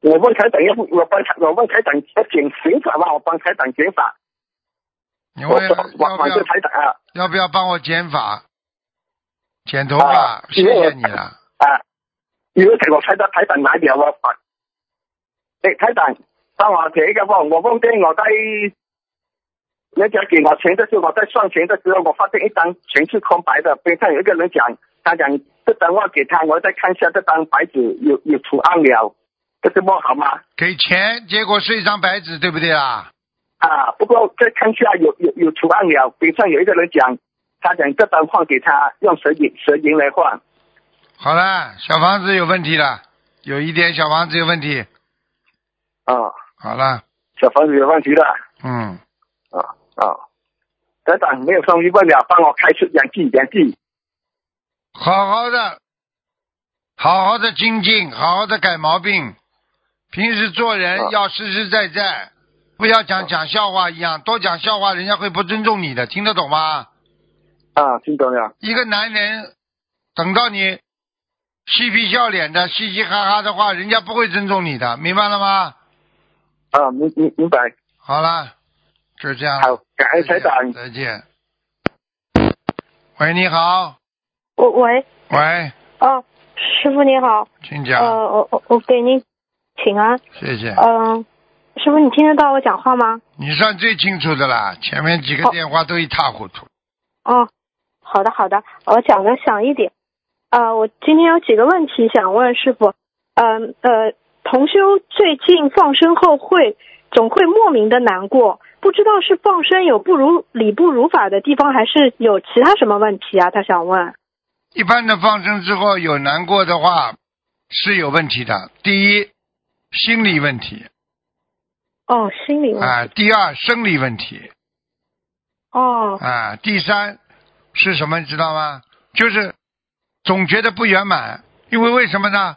我问台长要不我帮台我问台长要减刑法吗？我帮台长减法，你问要不要台长啊，要不要帮我减法？剪头发啊，谢谢你了。啊，如果睇我睇得睇等奶條我發，誒睇等，當我這個我我忘記我在，人家給我錢的時候，我在算錢的時候，我發現一张全是空白的，邊上有一个人讲，他講這張我给他，我再看一下这张白纸有有图案了，这是不好吗？给钱，结果是一张白纸，对不对啊？啊，不过再看一下有有有图案了，邊上有一个人讲，他講這張換給他，用蛇銀蛇銀來換。好了，小房子有问题了，有一点小房子有问题。啊，好了，小房子有问题了。嗯，啊啊，等等，没有生疑问了，帮我开出两句两句。好好的，好好的精进，好好的改毛病。平时做人啊要实实在在，不要讲讲笑话一样，多讲笑话人家会不尊重你的，听得懂吗？啊，听懂了。一个男人等到你嬉皮笑脸的、嘻嘻哈哈的话，人家不会尊重你的，明白了吗？啊，明明明白。好了，就这样。好，感恩台长。再见。喂，你好。我喂，喂，哦，师傅你好，请讲。呃，我我我给您请安，谢谢。嗯、师傅你听得到我讲话吗？你算最清楚的啦，前面几个电话都一塌糊涂。哦，好的好的，我讲的响一点。呃，我今天有几个问题想问师傅。嗯呃同修最近放生后会总会莫名的难过，不知道是放生有不如理不如法的地方，还是有其他什么问题啊？他想问。一般的放生之后有难过的话是有问题的。第一，心理问题哦，心理问题。啊；第二，生理问题哦啊；第三是什么？你知道吗？就是总觉得不圆满，因为为什么呢？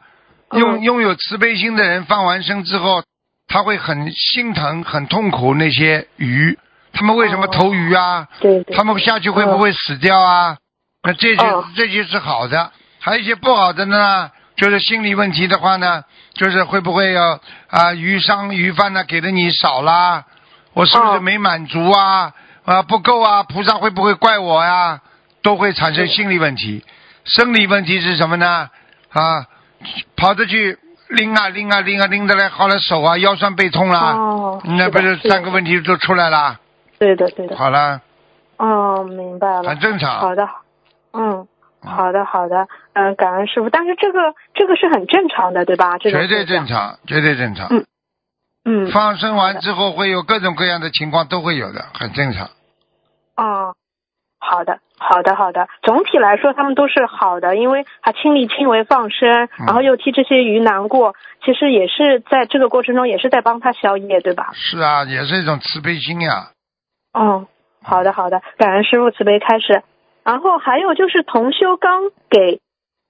拥嗯拥有慈悲心的人放完生之后，他会很心疼、很痛苦那些鱼，他们为什么哦投鱼啊？对对。他们下去会不会死掉啊？那这些、哦这些是好的，还有一些不好的呢，就是心理问题的话呢，就是会不会有啊鱼商鱼贩呢给的你少啦？我是不是哦没满足啊？啊不够啊？菩萨会不会怪我呀？都会产生心理问题。生理问题是什么呢？啊，跑着去拎啊拎啊拎啊拎的来好了手啊腰酸背痛啦，哦，那不是三个问题都出来了？对的，对的。好了，哦，明白了很。正常。好的，嗯，好的，好的，嗯，感恩师傅。但是这个这个是很正常的，对吧？这种绝对正。常，绝对正常。嗯嗯。放生完之后会有各种各样的情况，都会有的，很正常。哦，好的，好的，好的。总体来说，他们都是好的，因为他亲力亲为放生，嗯然后又替这些鱼难过，其实也是在这个过程中也是在帮他消业，对吧？是啊，也是一种慈悲心呀。哦，好的好的，感恩师傅慈悲开始。然后还有就是同修刚给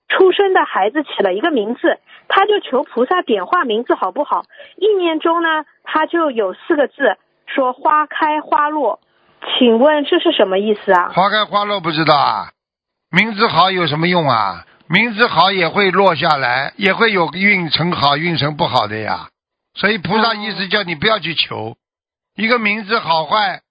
出生的孩子起了一个名字，他就求菩萨点化名字好不好？意念中呢，他就有四个字，说花开花落，请问这是什么意思啊？花开花落不知道啊，名字好有什么用啊？名字好也会落下来，也会有运程好、运程不好的呀。所以菩萨意思叫你不要去求，一个名字好坏，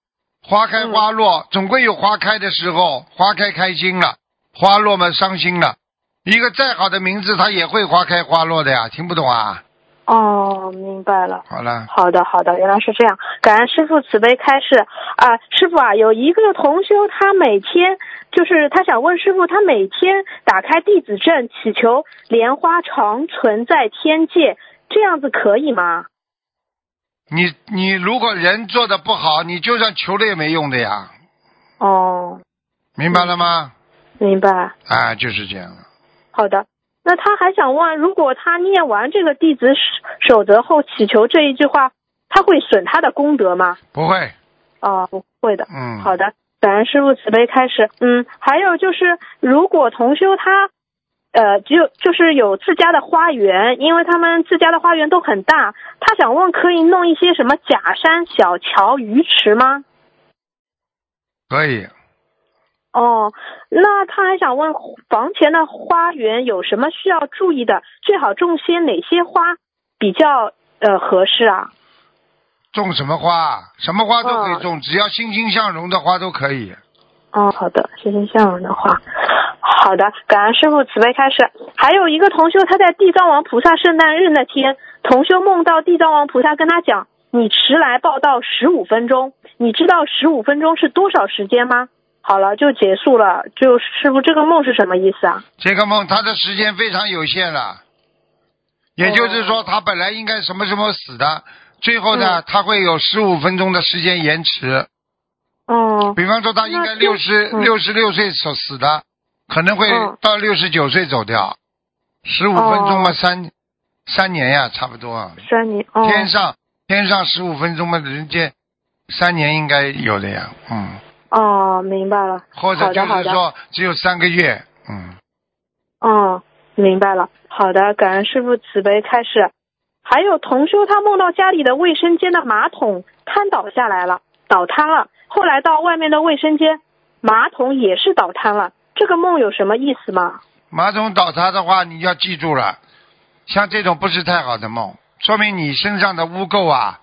花开花落，总归有花开的时候，花开开心了，花落嘛伤心了。一个再好的名字，它也会花开花落的呀，听不懂啊？哦，明白了。好了，好的，好的，原来是这样。感恩师傅慈悲开示啊，师傅啊，有一个同修，他每天就是他想问师傅，他每天打开弟子证，祈求莲花常存在天界，这样子可以吗？你你如果人做的不好，你就算求了也没用的呀，哦，明白了吗？明白。啊，就是这样的。好的。那他还想问，如果他念完这个弟子守则后祈求这一句话，他会损他的功德吗？不会，哦，不会的。嗯，好的，感恩师傅慈悲开始。嗯，还有就是，如果同修他，呃，只有就是有自家的花园，因为他们自家的花园都很大，他想问可以弄一些什么假山、小桥、鱼池吗？可以。哦，那他还想问房前的花园有什么需要注意的？最好种些哪些花比较呃合适啊？种什么花？什么花都可以种，只要欣欣向荣的花都可以。哦，好的，欣欣向荣的花。好的，感恩师傅慈悲开示。还有一个同修，他在地藏王菩萨圣诞日那天，同修梦到地藏王菩萨跟他讲：“你迟来报道十五分钟，你知道十五分钟是多少时间吗？”好了，就结束了。就师傅，这个梦是什么意思啊？这个梦他的时间非常有限了，也就是说他本来应该什么时候死的，最后呢，他会有十五分钟的时间延迟。哦，比方说他应该六十六十六岁所死的，可能会到六十九岁走掉，十五分钟嘛，三三年呀，差不多。三年。哦。天上天上十五分钟嘛，人间三年应该有的呀，嗯。哦，明白了。或者就是说只有三个月，嗯。哦，明白了。好的，感恩师傅慈悲开示。还有同修，他梦到家里的卫生间的马桶瘫倒下来了，倒塌了。后来到外面的卫生间，马桶也是倒塌了。这个梦有什么意思吗？马桶倒塌的话，你要记住了，像这种不是太好的梦，说明你身上的污垢啊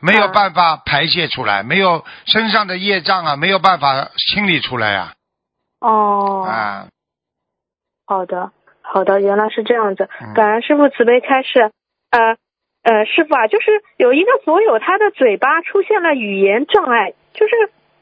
没有办法排泄出来，没有身上的业障啊没有办法清理出来呀。哦。啊。好的，好的，原来是这样子。感恩师傅慈悲开示。呃呃，师傅啊，就是有一个佛友，他的嘴巴出现了语言障碍。就是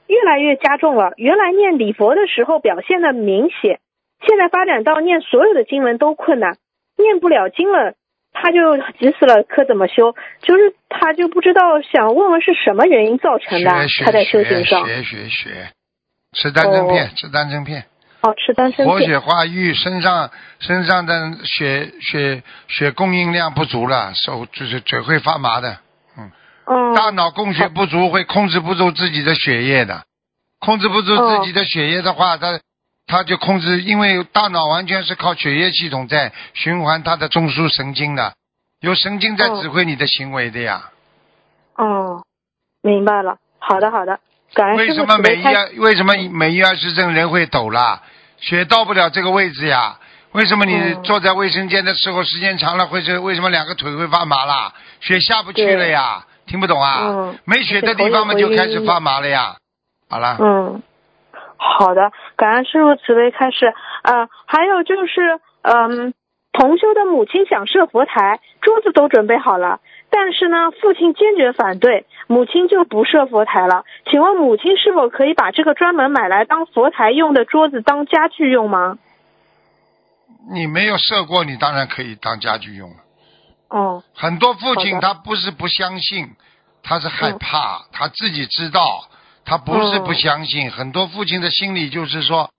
越来越加重了。原来念礼佛的时候表现的明显，现在发展到念所有的经文都困难，念不了经了，他就急死了。可怎么修？就是他就不知道，想问问是什么原因造成的？他在修行上学学学，吃丹参片，吃丹参片。哦，吃丹参片。活血化瘀，身上身上的血血血供应量不足了，手就是嘴会发麻的。嗯大脑供血不足会控制不住自己的血液的，控制不住自己的血液的话，他他就控制，因为大脑完全是靠血液系统在循环他的中枢神经的，有神经在指挥你的行为的呀。哦，明白了。好的，好的。感恩为什么美伊尔为什么每一二十症人会抖啦？血到不了这个位置呀？为什么你坐在卫生间的时候时间长了会是为什么两个腿会发麻啦？血下不去了呀？听不懂啊？没血的地方嘛，就开始发麻了呀。好了。嗯，好的，感恩师傅慈悲开示。呃，还有就是，嗯，同修的母亲想设佛台，桌子都准备好了，但是呢，父亲坚决反对，母亲就不设佛台了。请问母亲是否可以把这个专门买来当佛台用的桌子当家具用吗？你没有设过，你当然可以当家具用了。哦，很多父亲他不是不相信，他是害怕，他自己知道，他不是不相信。很多父亲的心理就是说，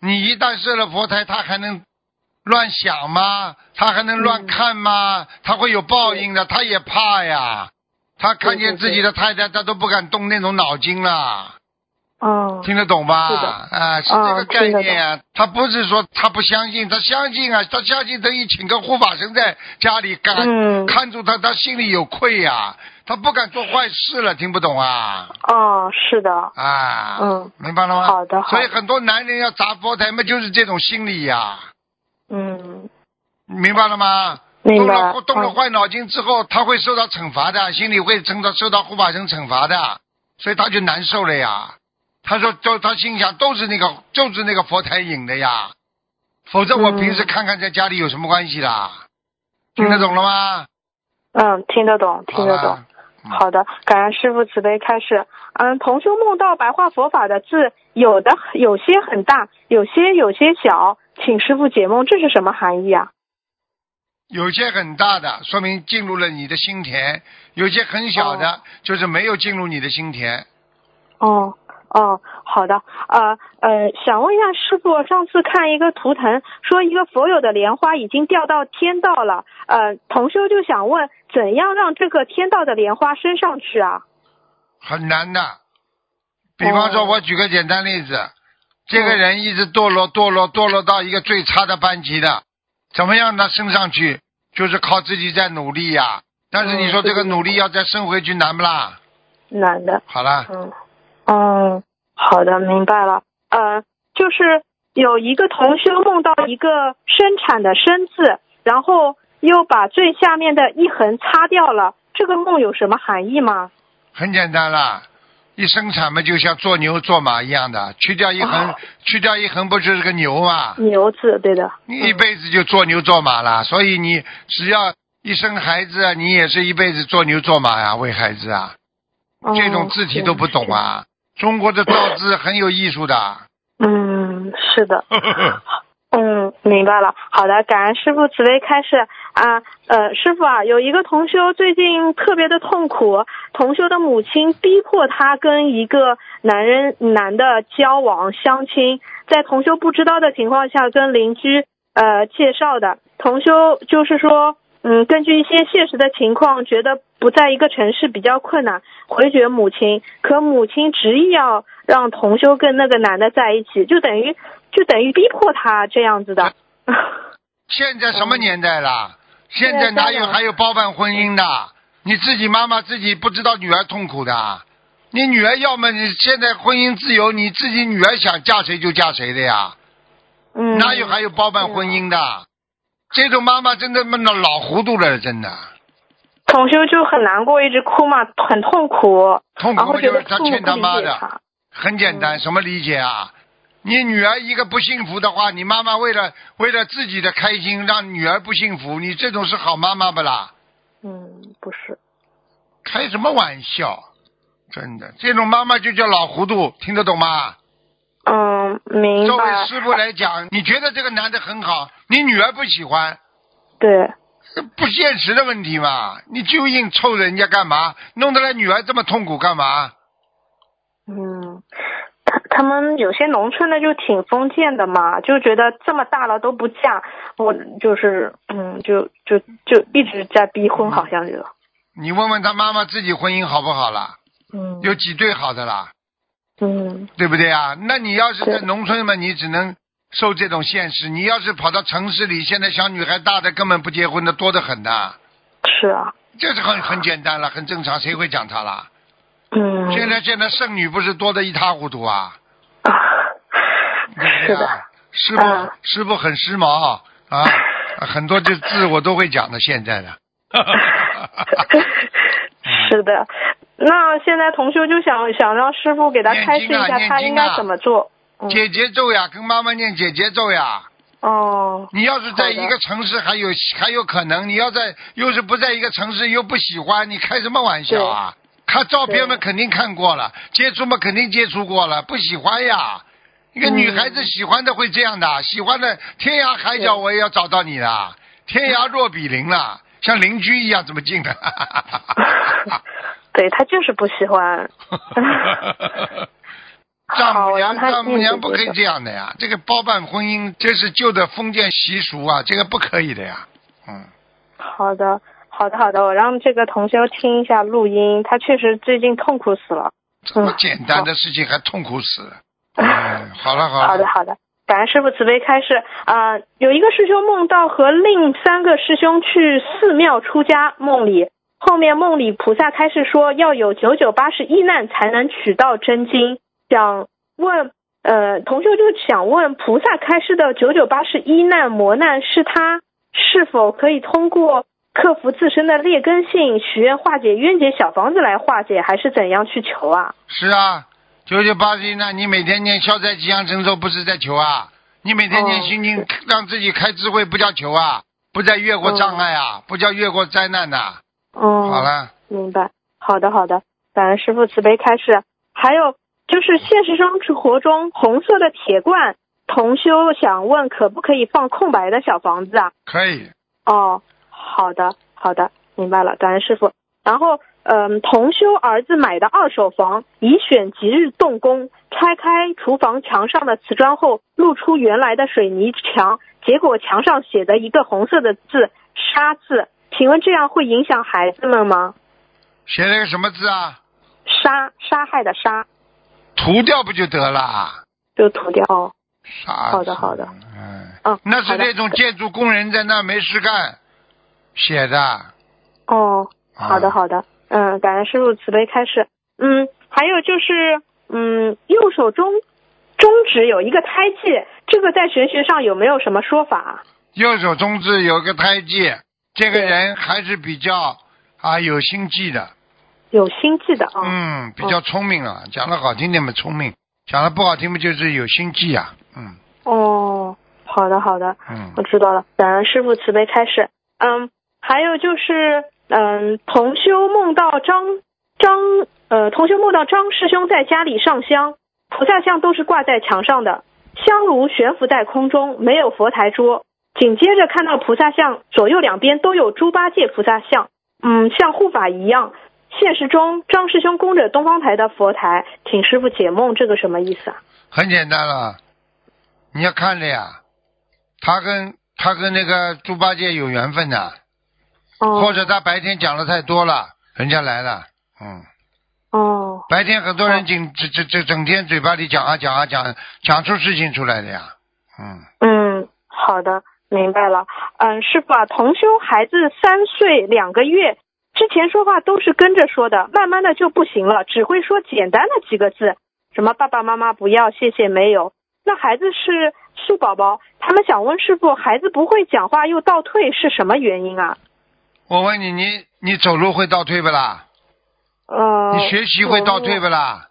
你一旦设了佛台，他还能乱想吗？他还能乱看吗？他会有报应的，他也怕呀。他看见自己的太太，他都不敢动那种脑筋了。哦，听得懂吧？是啊，是这个概念啊。他不是说他不相信，他相信啊，他相信等于请个护法神在家里看，看住他，他心里有愧呀，他不敢做坏事了。听不懂啊？哦，是的。啊，嗯，明白了吗？好的。所以很多男人要砸佛台嘛，就是这种心理呀。嗯。明白了吗？明白。动了动了坏脑筋之后，他会受到惩罚的，心里会受到受到护法神惩罚的，所以他就难受了呀。他说：“就他心想都是那个，就是那个佛台引的呀，否则我平时看看在家里有什么关系啦？听得懂了吗？嗯，听得懂，听得懂。好的，感恩师傅慈悲开示。嗯，同修梦到白话佛法的字，有的有些很大，有些有些小，请师傅解梦，这是什么含义啊？有些很大的，说明进入了你的心田；有些很小的，就是没有进入你的心田。哦。哦，好的，呃呃，想问一下师傅，上次看一个图腾，说一个佛友的莲花已经掉到天道了，呃，同修就想问，怎样让这个天道的莲花升上去啊？很难的，比方说，我举个简单例子，这个人一直堕落堕落堕落到一个最差的班级的，怎么样他升上去？就是靠自己在努力呀。但是你说这个努力要再升回去难不啦？难的。好啦。嗯。哦，好的，明白了。呃，就是有一个同修梦到一个生产的生字，然后又把最下面的一横擦掉了。这个梦有什么含义吗？很简单啦，一生产嘛，就像做牛做马一样的，去掉一横，哦去掉一横，不就是个牛嘛？牛字，对的。你一辈子就做牛做马了，所以你只要一生孩子，你也是一辈子做牛做马呀，为孩子啊。哦这种字体都不懂啊！中国的造字很有艺术的。嗯，是的。(laughs) 嗯，明白了。好的，感恩师傅慈悲开示啊。呃，师傅啊，有一个同修最近特别的痛苦，同修的母亲逼迫他跟一个男人男的交往相亲，在同修不知道的情况下跟邻居呃介绍的。同修就是说，嗯，根据一些现实的情况，觉得不在一个城市比较困难，回绝母亲。可母亲执意要让同修跟那个男的在一起，就等于就等于逼迫他这样子的。现在什么年代了？(laughs) 现在哪有还有包办婚姻的？你自己妈妈自己不知道女儿痛苦的。你女儿要么你现在婚姻自由，你自己女儿想嫁谁就嫁谁的呀，嗯，哪有还有包办婚姻的？这种妈妈真的闷到老糊涂了，真的。同修就很难过，一直哭嘛，很痛苦，痛苦就是他欠他妈的，很简单，什么理解啊？你女儿一个不幸福的话，你妈妈为了为了自己的开心，让女儿不幸福，你这种是好妈妈不啦？嗯，不是。开什么玩笑？真的，这种妈妈就叫老糊涂，听得懂吗？嗯，明作为。师傅来讲，你觉得这个男的很好，你女儿不喜欢，对，这不现实的问题嘛？你就硬凑人家干嘛？弄得来女儿这么痛苦干嘛？嗯，他他们有些农村的就挺封建的嘛，就觉得这么大了都不嫁，我就是嗯，就就就一直在逼婚，好像就你问问他妈妈自己婚姻好不好啦？嗯有几对好的啦？嗯对不对啊？那你要是在农村嘛，你只能受这种现实。你要是跑到城市里，现在小女孩大的根本不结婚的多得很的，是啊，这是很很简单了，很正常，谁会讲他啦？嗯，现在现在剩女不是多得一塌糊涂啊？啊 (laughs) 是的啊？师傅、嗯师傅很时髦啊，很多这字我都会讲的。现在的，(laughs) 是的。那现在同修就想想让师傅给他开示一下，他应该怎么做？嗯解节奏呀，跟妈妈念解节奏呀。哦，你要是在一个城市，还有还有可能；你要在又是不在一个城市，又不喜欢，你开什么玩笑啊？看照片嘛，肯定看过了；接触嘛，肯定接触过了，不喜欢呀。一个嗯女孩子喜欢的会这样的，喜欢的天涯海角我也要找到你的，天涯若比邻了，像邻居一样怎么近的。(laughs) 对他就是不喜欢。(laughs) 丈母娘，丈母娘不可以这样的呀！这个包办婚姻，这是旧的封建习俗啊，这个不可以的呀。嗯，好的，好的，好的，我让这个同修听一下录音，他确实最近痛苦死了。这么简单的事情还痛苦死了。嗯，好了好了。好的，好的。感恩师傅慈悲开示啊、有一个师兄梦到和另三个师兄去寺庙出家，梦里后面梦里菩萨开示说要有九九八十一难才能取到真经，想问呃同修就想问菩萨开示的九九八十一难磨难是他是否可以通过克服自身的劣根性，许愿化解冤结小房子来化解，还是怎样去求啊？是啊，九九八十一难，你每天念消灾吉祥神咒，不是在求啊？你每天念哦心经，让自己开智慧，不叫求啊，不再越过障碍啊，不叫越过灾难呐、哦，好了，明白，好的好的，感恩师傅慈悲开示。还有就是现实生活中红色的铁罐，同修想问可不可以放空白的小房子啊？可以。哦，好的好的，明白了，感恩师傅。然后，嗯，同修儿子买的二手房，已选吉日动工，拆开厨房墙上的瓷砖后，露出原来的水泥墙，结果墙上写的一个红色的字“杀”字，请问这样会影响孩子们吗？写了个什么字啊？杀杀害的杀，涂掉不就得了？就涂掉。哦啥？好的好的。嗯。嗯，那是那种建筑工人在那没事干写的。哦，好的啊好的，嗯，感恩师傅慈悲开示。嗯，还有就是，嗯，右手中中指有一个胎记，这个在玄学上有没有什么说法？右手中指有个胎记，这个人还是比较啊有心计的，有心计的啊。嗯，比较聪明了，讲的好听点嘛聪明，讲的不好听嘛就是有心计呀、嗯哦，好的好的，嗯我知道了。感恩师傅慈悲开示。嗯，还有就是，嗯，同修梦到张张呃，同修梦到张师兄在家里上香，菩萨像都是挂在墙上的，香炉悬浮在空中，没有佛台桌。紧接着看到菩萨像左右两边都有猪八戒菩萨像，嗯，像护法一样。现实中，张师兄供着东方台的佛台，请师傅解梦，这个什么意思啊？很简单了，你要看的呀，他跟他跟那个猪八戒有缘分的，哦。或者他白天讲的太多了，人家来了，嗯。哦。白天很多人整这这这整天嘴巴里讲啊讲啊讲，讲出事情出来的呀，嗯，嗯，好的，明白了。嗯，师傅啊，同修孩子三岁两个月，之前说话都是跟着说的，慢慢的就不行了，只会说简单的几个字，什么爸爸妈妈不要，谢谢没有。那孩子是素宝宝，他们想问师傅，孩子不会讲话又倒退是什么原因啊？我问你，你你走路会倒退不啦？呃，你学习会倒退不啦？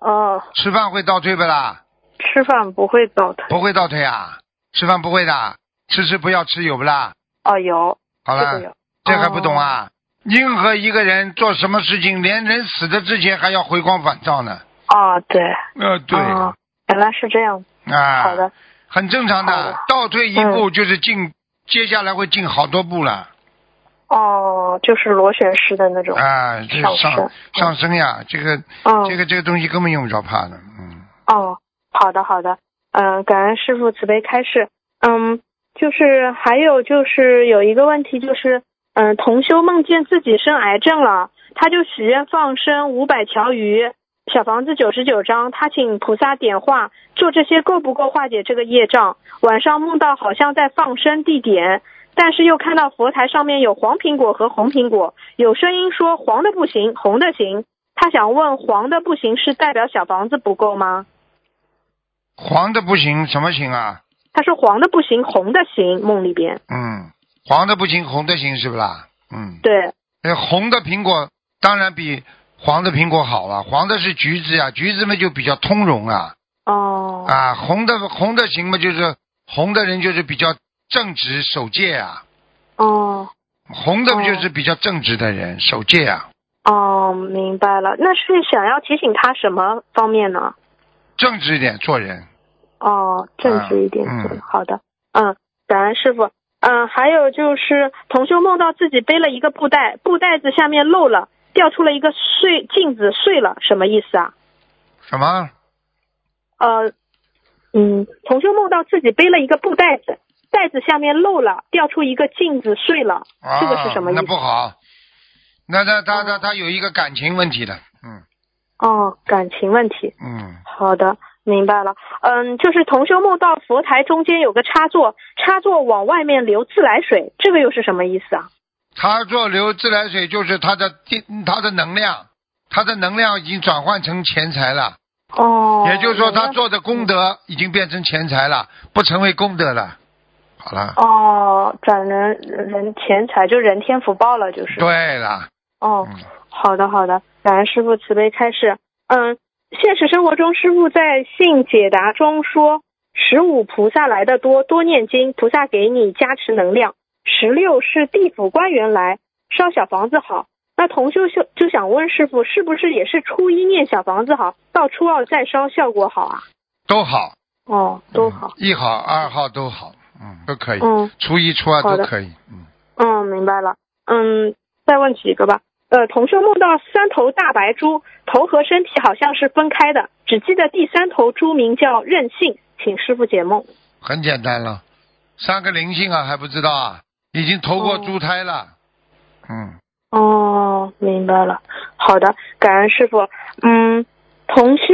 呃，吃饭会倒退不啦？吃饭不会倒退。不会倒退啊？吃饭不会的，吃吃不要吃有不啦？哦，有，好了。这还不懂啊？任何一个人做什么事情，连人死的之前还要回光返照呢。哦，对。呃，对，哦原来是这样。啊，好的。很正常的的，倒退一步就是进，接下来会进好多步了。哦，就是螺旋式的那种。啊，这上上升上升呀，这个嗯。这个这个东西根本用不着怕的，嗯。哦，好的好的，嗯、感恩师傅慈悲开示。嗯，就是还有就是有一个问题就是，嗯、同修梦见自己生癌症了，他就许愿放生五百条鱼，小房子九十九张，他请菩萨点化，做这些够不够化解这个业障？晚上梦到好像在放生地点，但是又看到佛台上面有黄苹果和红苹果，有声音说黄的不行，红的行。他想问黄的不行是代表小房子不够吗？黄的不行，什么行啊？他说黄的不行，红的行。梦里边，嗯，黄的不行，红的行是不啦？嗯，对，那，红的苹果当然比黄的苹果好了，黄的是橘子呀，橘子嘛就比较通融啊，哦，啊，红的红的行嘛就是红的人就是比较正直守戒啊，哦，红的不就是比较正直的人守戒啊，哦，明白了。那是想要提醒他什么方面呢？正直一点做人，哦，正直一点嗯做。好的，嗯，感恩师傅。嗯，还有就是同修梦到自己背了一个布袋，布袋子下面漏了，掉出了一个碎镜子碎了，什么意思啊？什么？呃，嗯，同修梦到自己背了一个布袋子，袋子下面漏了，掉出一个镜子碎了，啊，这个是什么意思？那不好，那他他他他有一个感情问题的，嗯哦，感情问题。嗯，好的，明白了。嗯，就是同修梦到佛台中间有个插座，插座往外面流自来水，这个又是什么意思啊？插座流自来水就是它的电它的能量，它的能量已经转换成钱财了。哦，也就是说，他做的功德已经变成钱财了，不成为功德了。好了，哦，转人人钱财就人天福报了，就是。对了，哦，嗯，好的好的，感恩师傅慈悲开示。嗯，现实生活中，师傅在信解答中说，十五菩萨来的多，多念经，菩萨给你加持能量。十六是地府官员来烧小房子好。那同修修就想问师傅，是不是也是初一念小房子好，到初二再烧效果好啊？都好，哦，都好。嗯一好二号都好，嗯，都可以，嗯初一初二都可以，嗯，嗯，明白了。嗯，再问几个吧。呃，同修梦到三头大白猪，头和身体好像是分开的，只记得第三头猪名叫任性，请师傅解梦。很简单了，三个灵性啊还不知道啊，已经投过哦猪胎了，嗯，哦，明白了。好的，感恩师傅。嗯，同修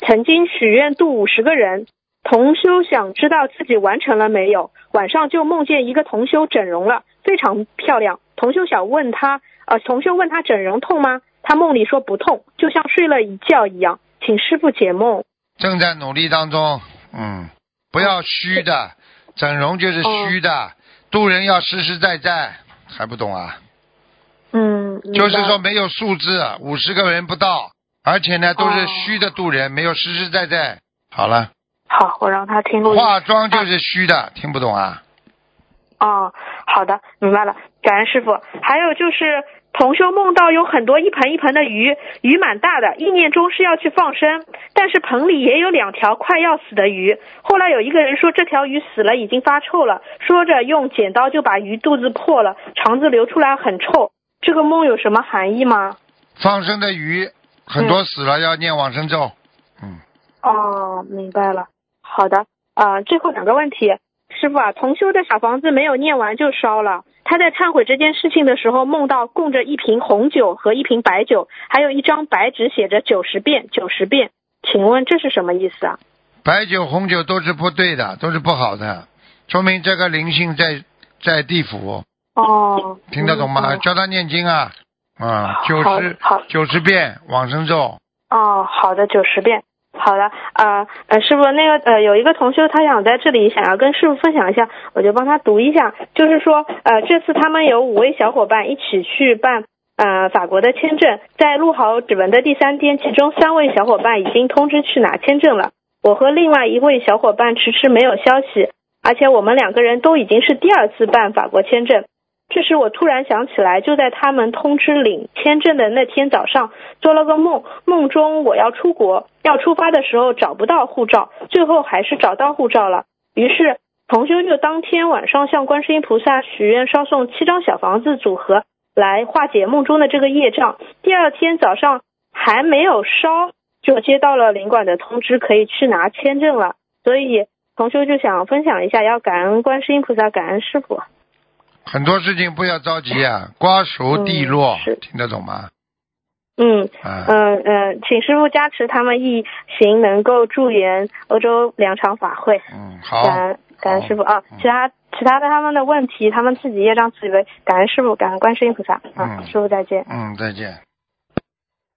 曾经许愿度五十个人，同修想知道自己完成了没有，晚上就梦见一个同修整容了，非常漂亮。同修想问他，呃，同修问他整容痛吗？他梦里说不痛，就像睡了一觉一样，请师傅解梦。正在努力当中，嗯，不要虚的，整容就是虚的，渡人要实实在在，还不懂啊？嗯，就是说没有数字，五十个人不到，而且呢都是哦虚的渡人，没有实实在在。好了，好，我让他听。化妆就是虚的，听不懂啊？哦，好的，明白了，感恩师傅。还有就是同修梦到有很多一盆一盆的鱼，鱼蛮大的，意念中是要去放生，但是盆里也有两条快要死的鱼。后来有一个人说这条鱼死了，已经发臭了，说着用剪刀就把鱼肚子破了，肠子流出来很臭。这个梦有什么含义吗？放生的鱼很多死了，要念往生咒。嗯，哦，明白了。好的，啊、最后两个问题，师傅啊，同修的小房子没有念完就烧了。他在忏悔这件事情的时候，梦到供着一瓶红酒和一瓶白酒，还有一张白纸写着九十遍，九十遍。请问这是什么意思啊？白酒、红酒都是不对的，都是不好的，说明这个灵性在在地府，哦，听得懂吗？嗯教他念经啊，啊，九好十好九十遍往生咒。哦，好的，九十遍。好的，呃呃，师傅，那个呃，有一个同学他想在这里想要跟师傅分享一下，我就帮他读一下。就是说，呃，这次他们有五位小伙伴一起去办呃法国的签证，在录好指纹的第三天，其中三位小伙伴已经通知去拿签证了。我和另外一位小伙伴迟迟没有消息，而且我们两个人都已经是第二次办法国签证。这时我突然想起来，就在他们通知领签证的那天早上，做了个梦，梦中我要出国，要出发的时候找不到护照，最后还是找到护照了。于是同修就当天晚上向观世音菩萨许愿，烧送七张小房子组合来化解梦中的这个业障。第二天早上还没有烧，就接到了领馆的通知，可以去拿签证了。所以同修就想分享一下，要感恩观世音菩萨，感恩师傅。很多事情不要着急啊，瓜熟蒂落，嗯听得懂吗？嗯啊，嗯嗯，请师傅加持他们一行能够助缘欧洲两场法会。嗯，好，感恩感恩师傅啊，其他其他的他们的问题，他们自己业障自己背。感恩师傅，感恩观世音菩萨啊，嗯师傅再见。嗯，再见。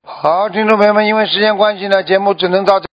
好，听众朋友们，因为时间关系呢，节目只能到这。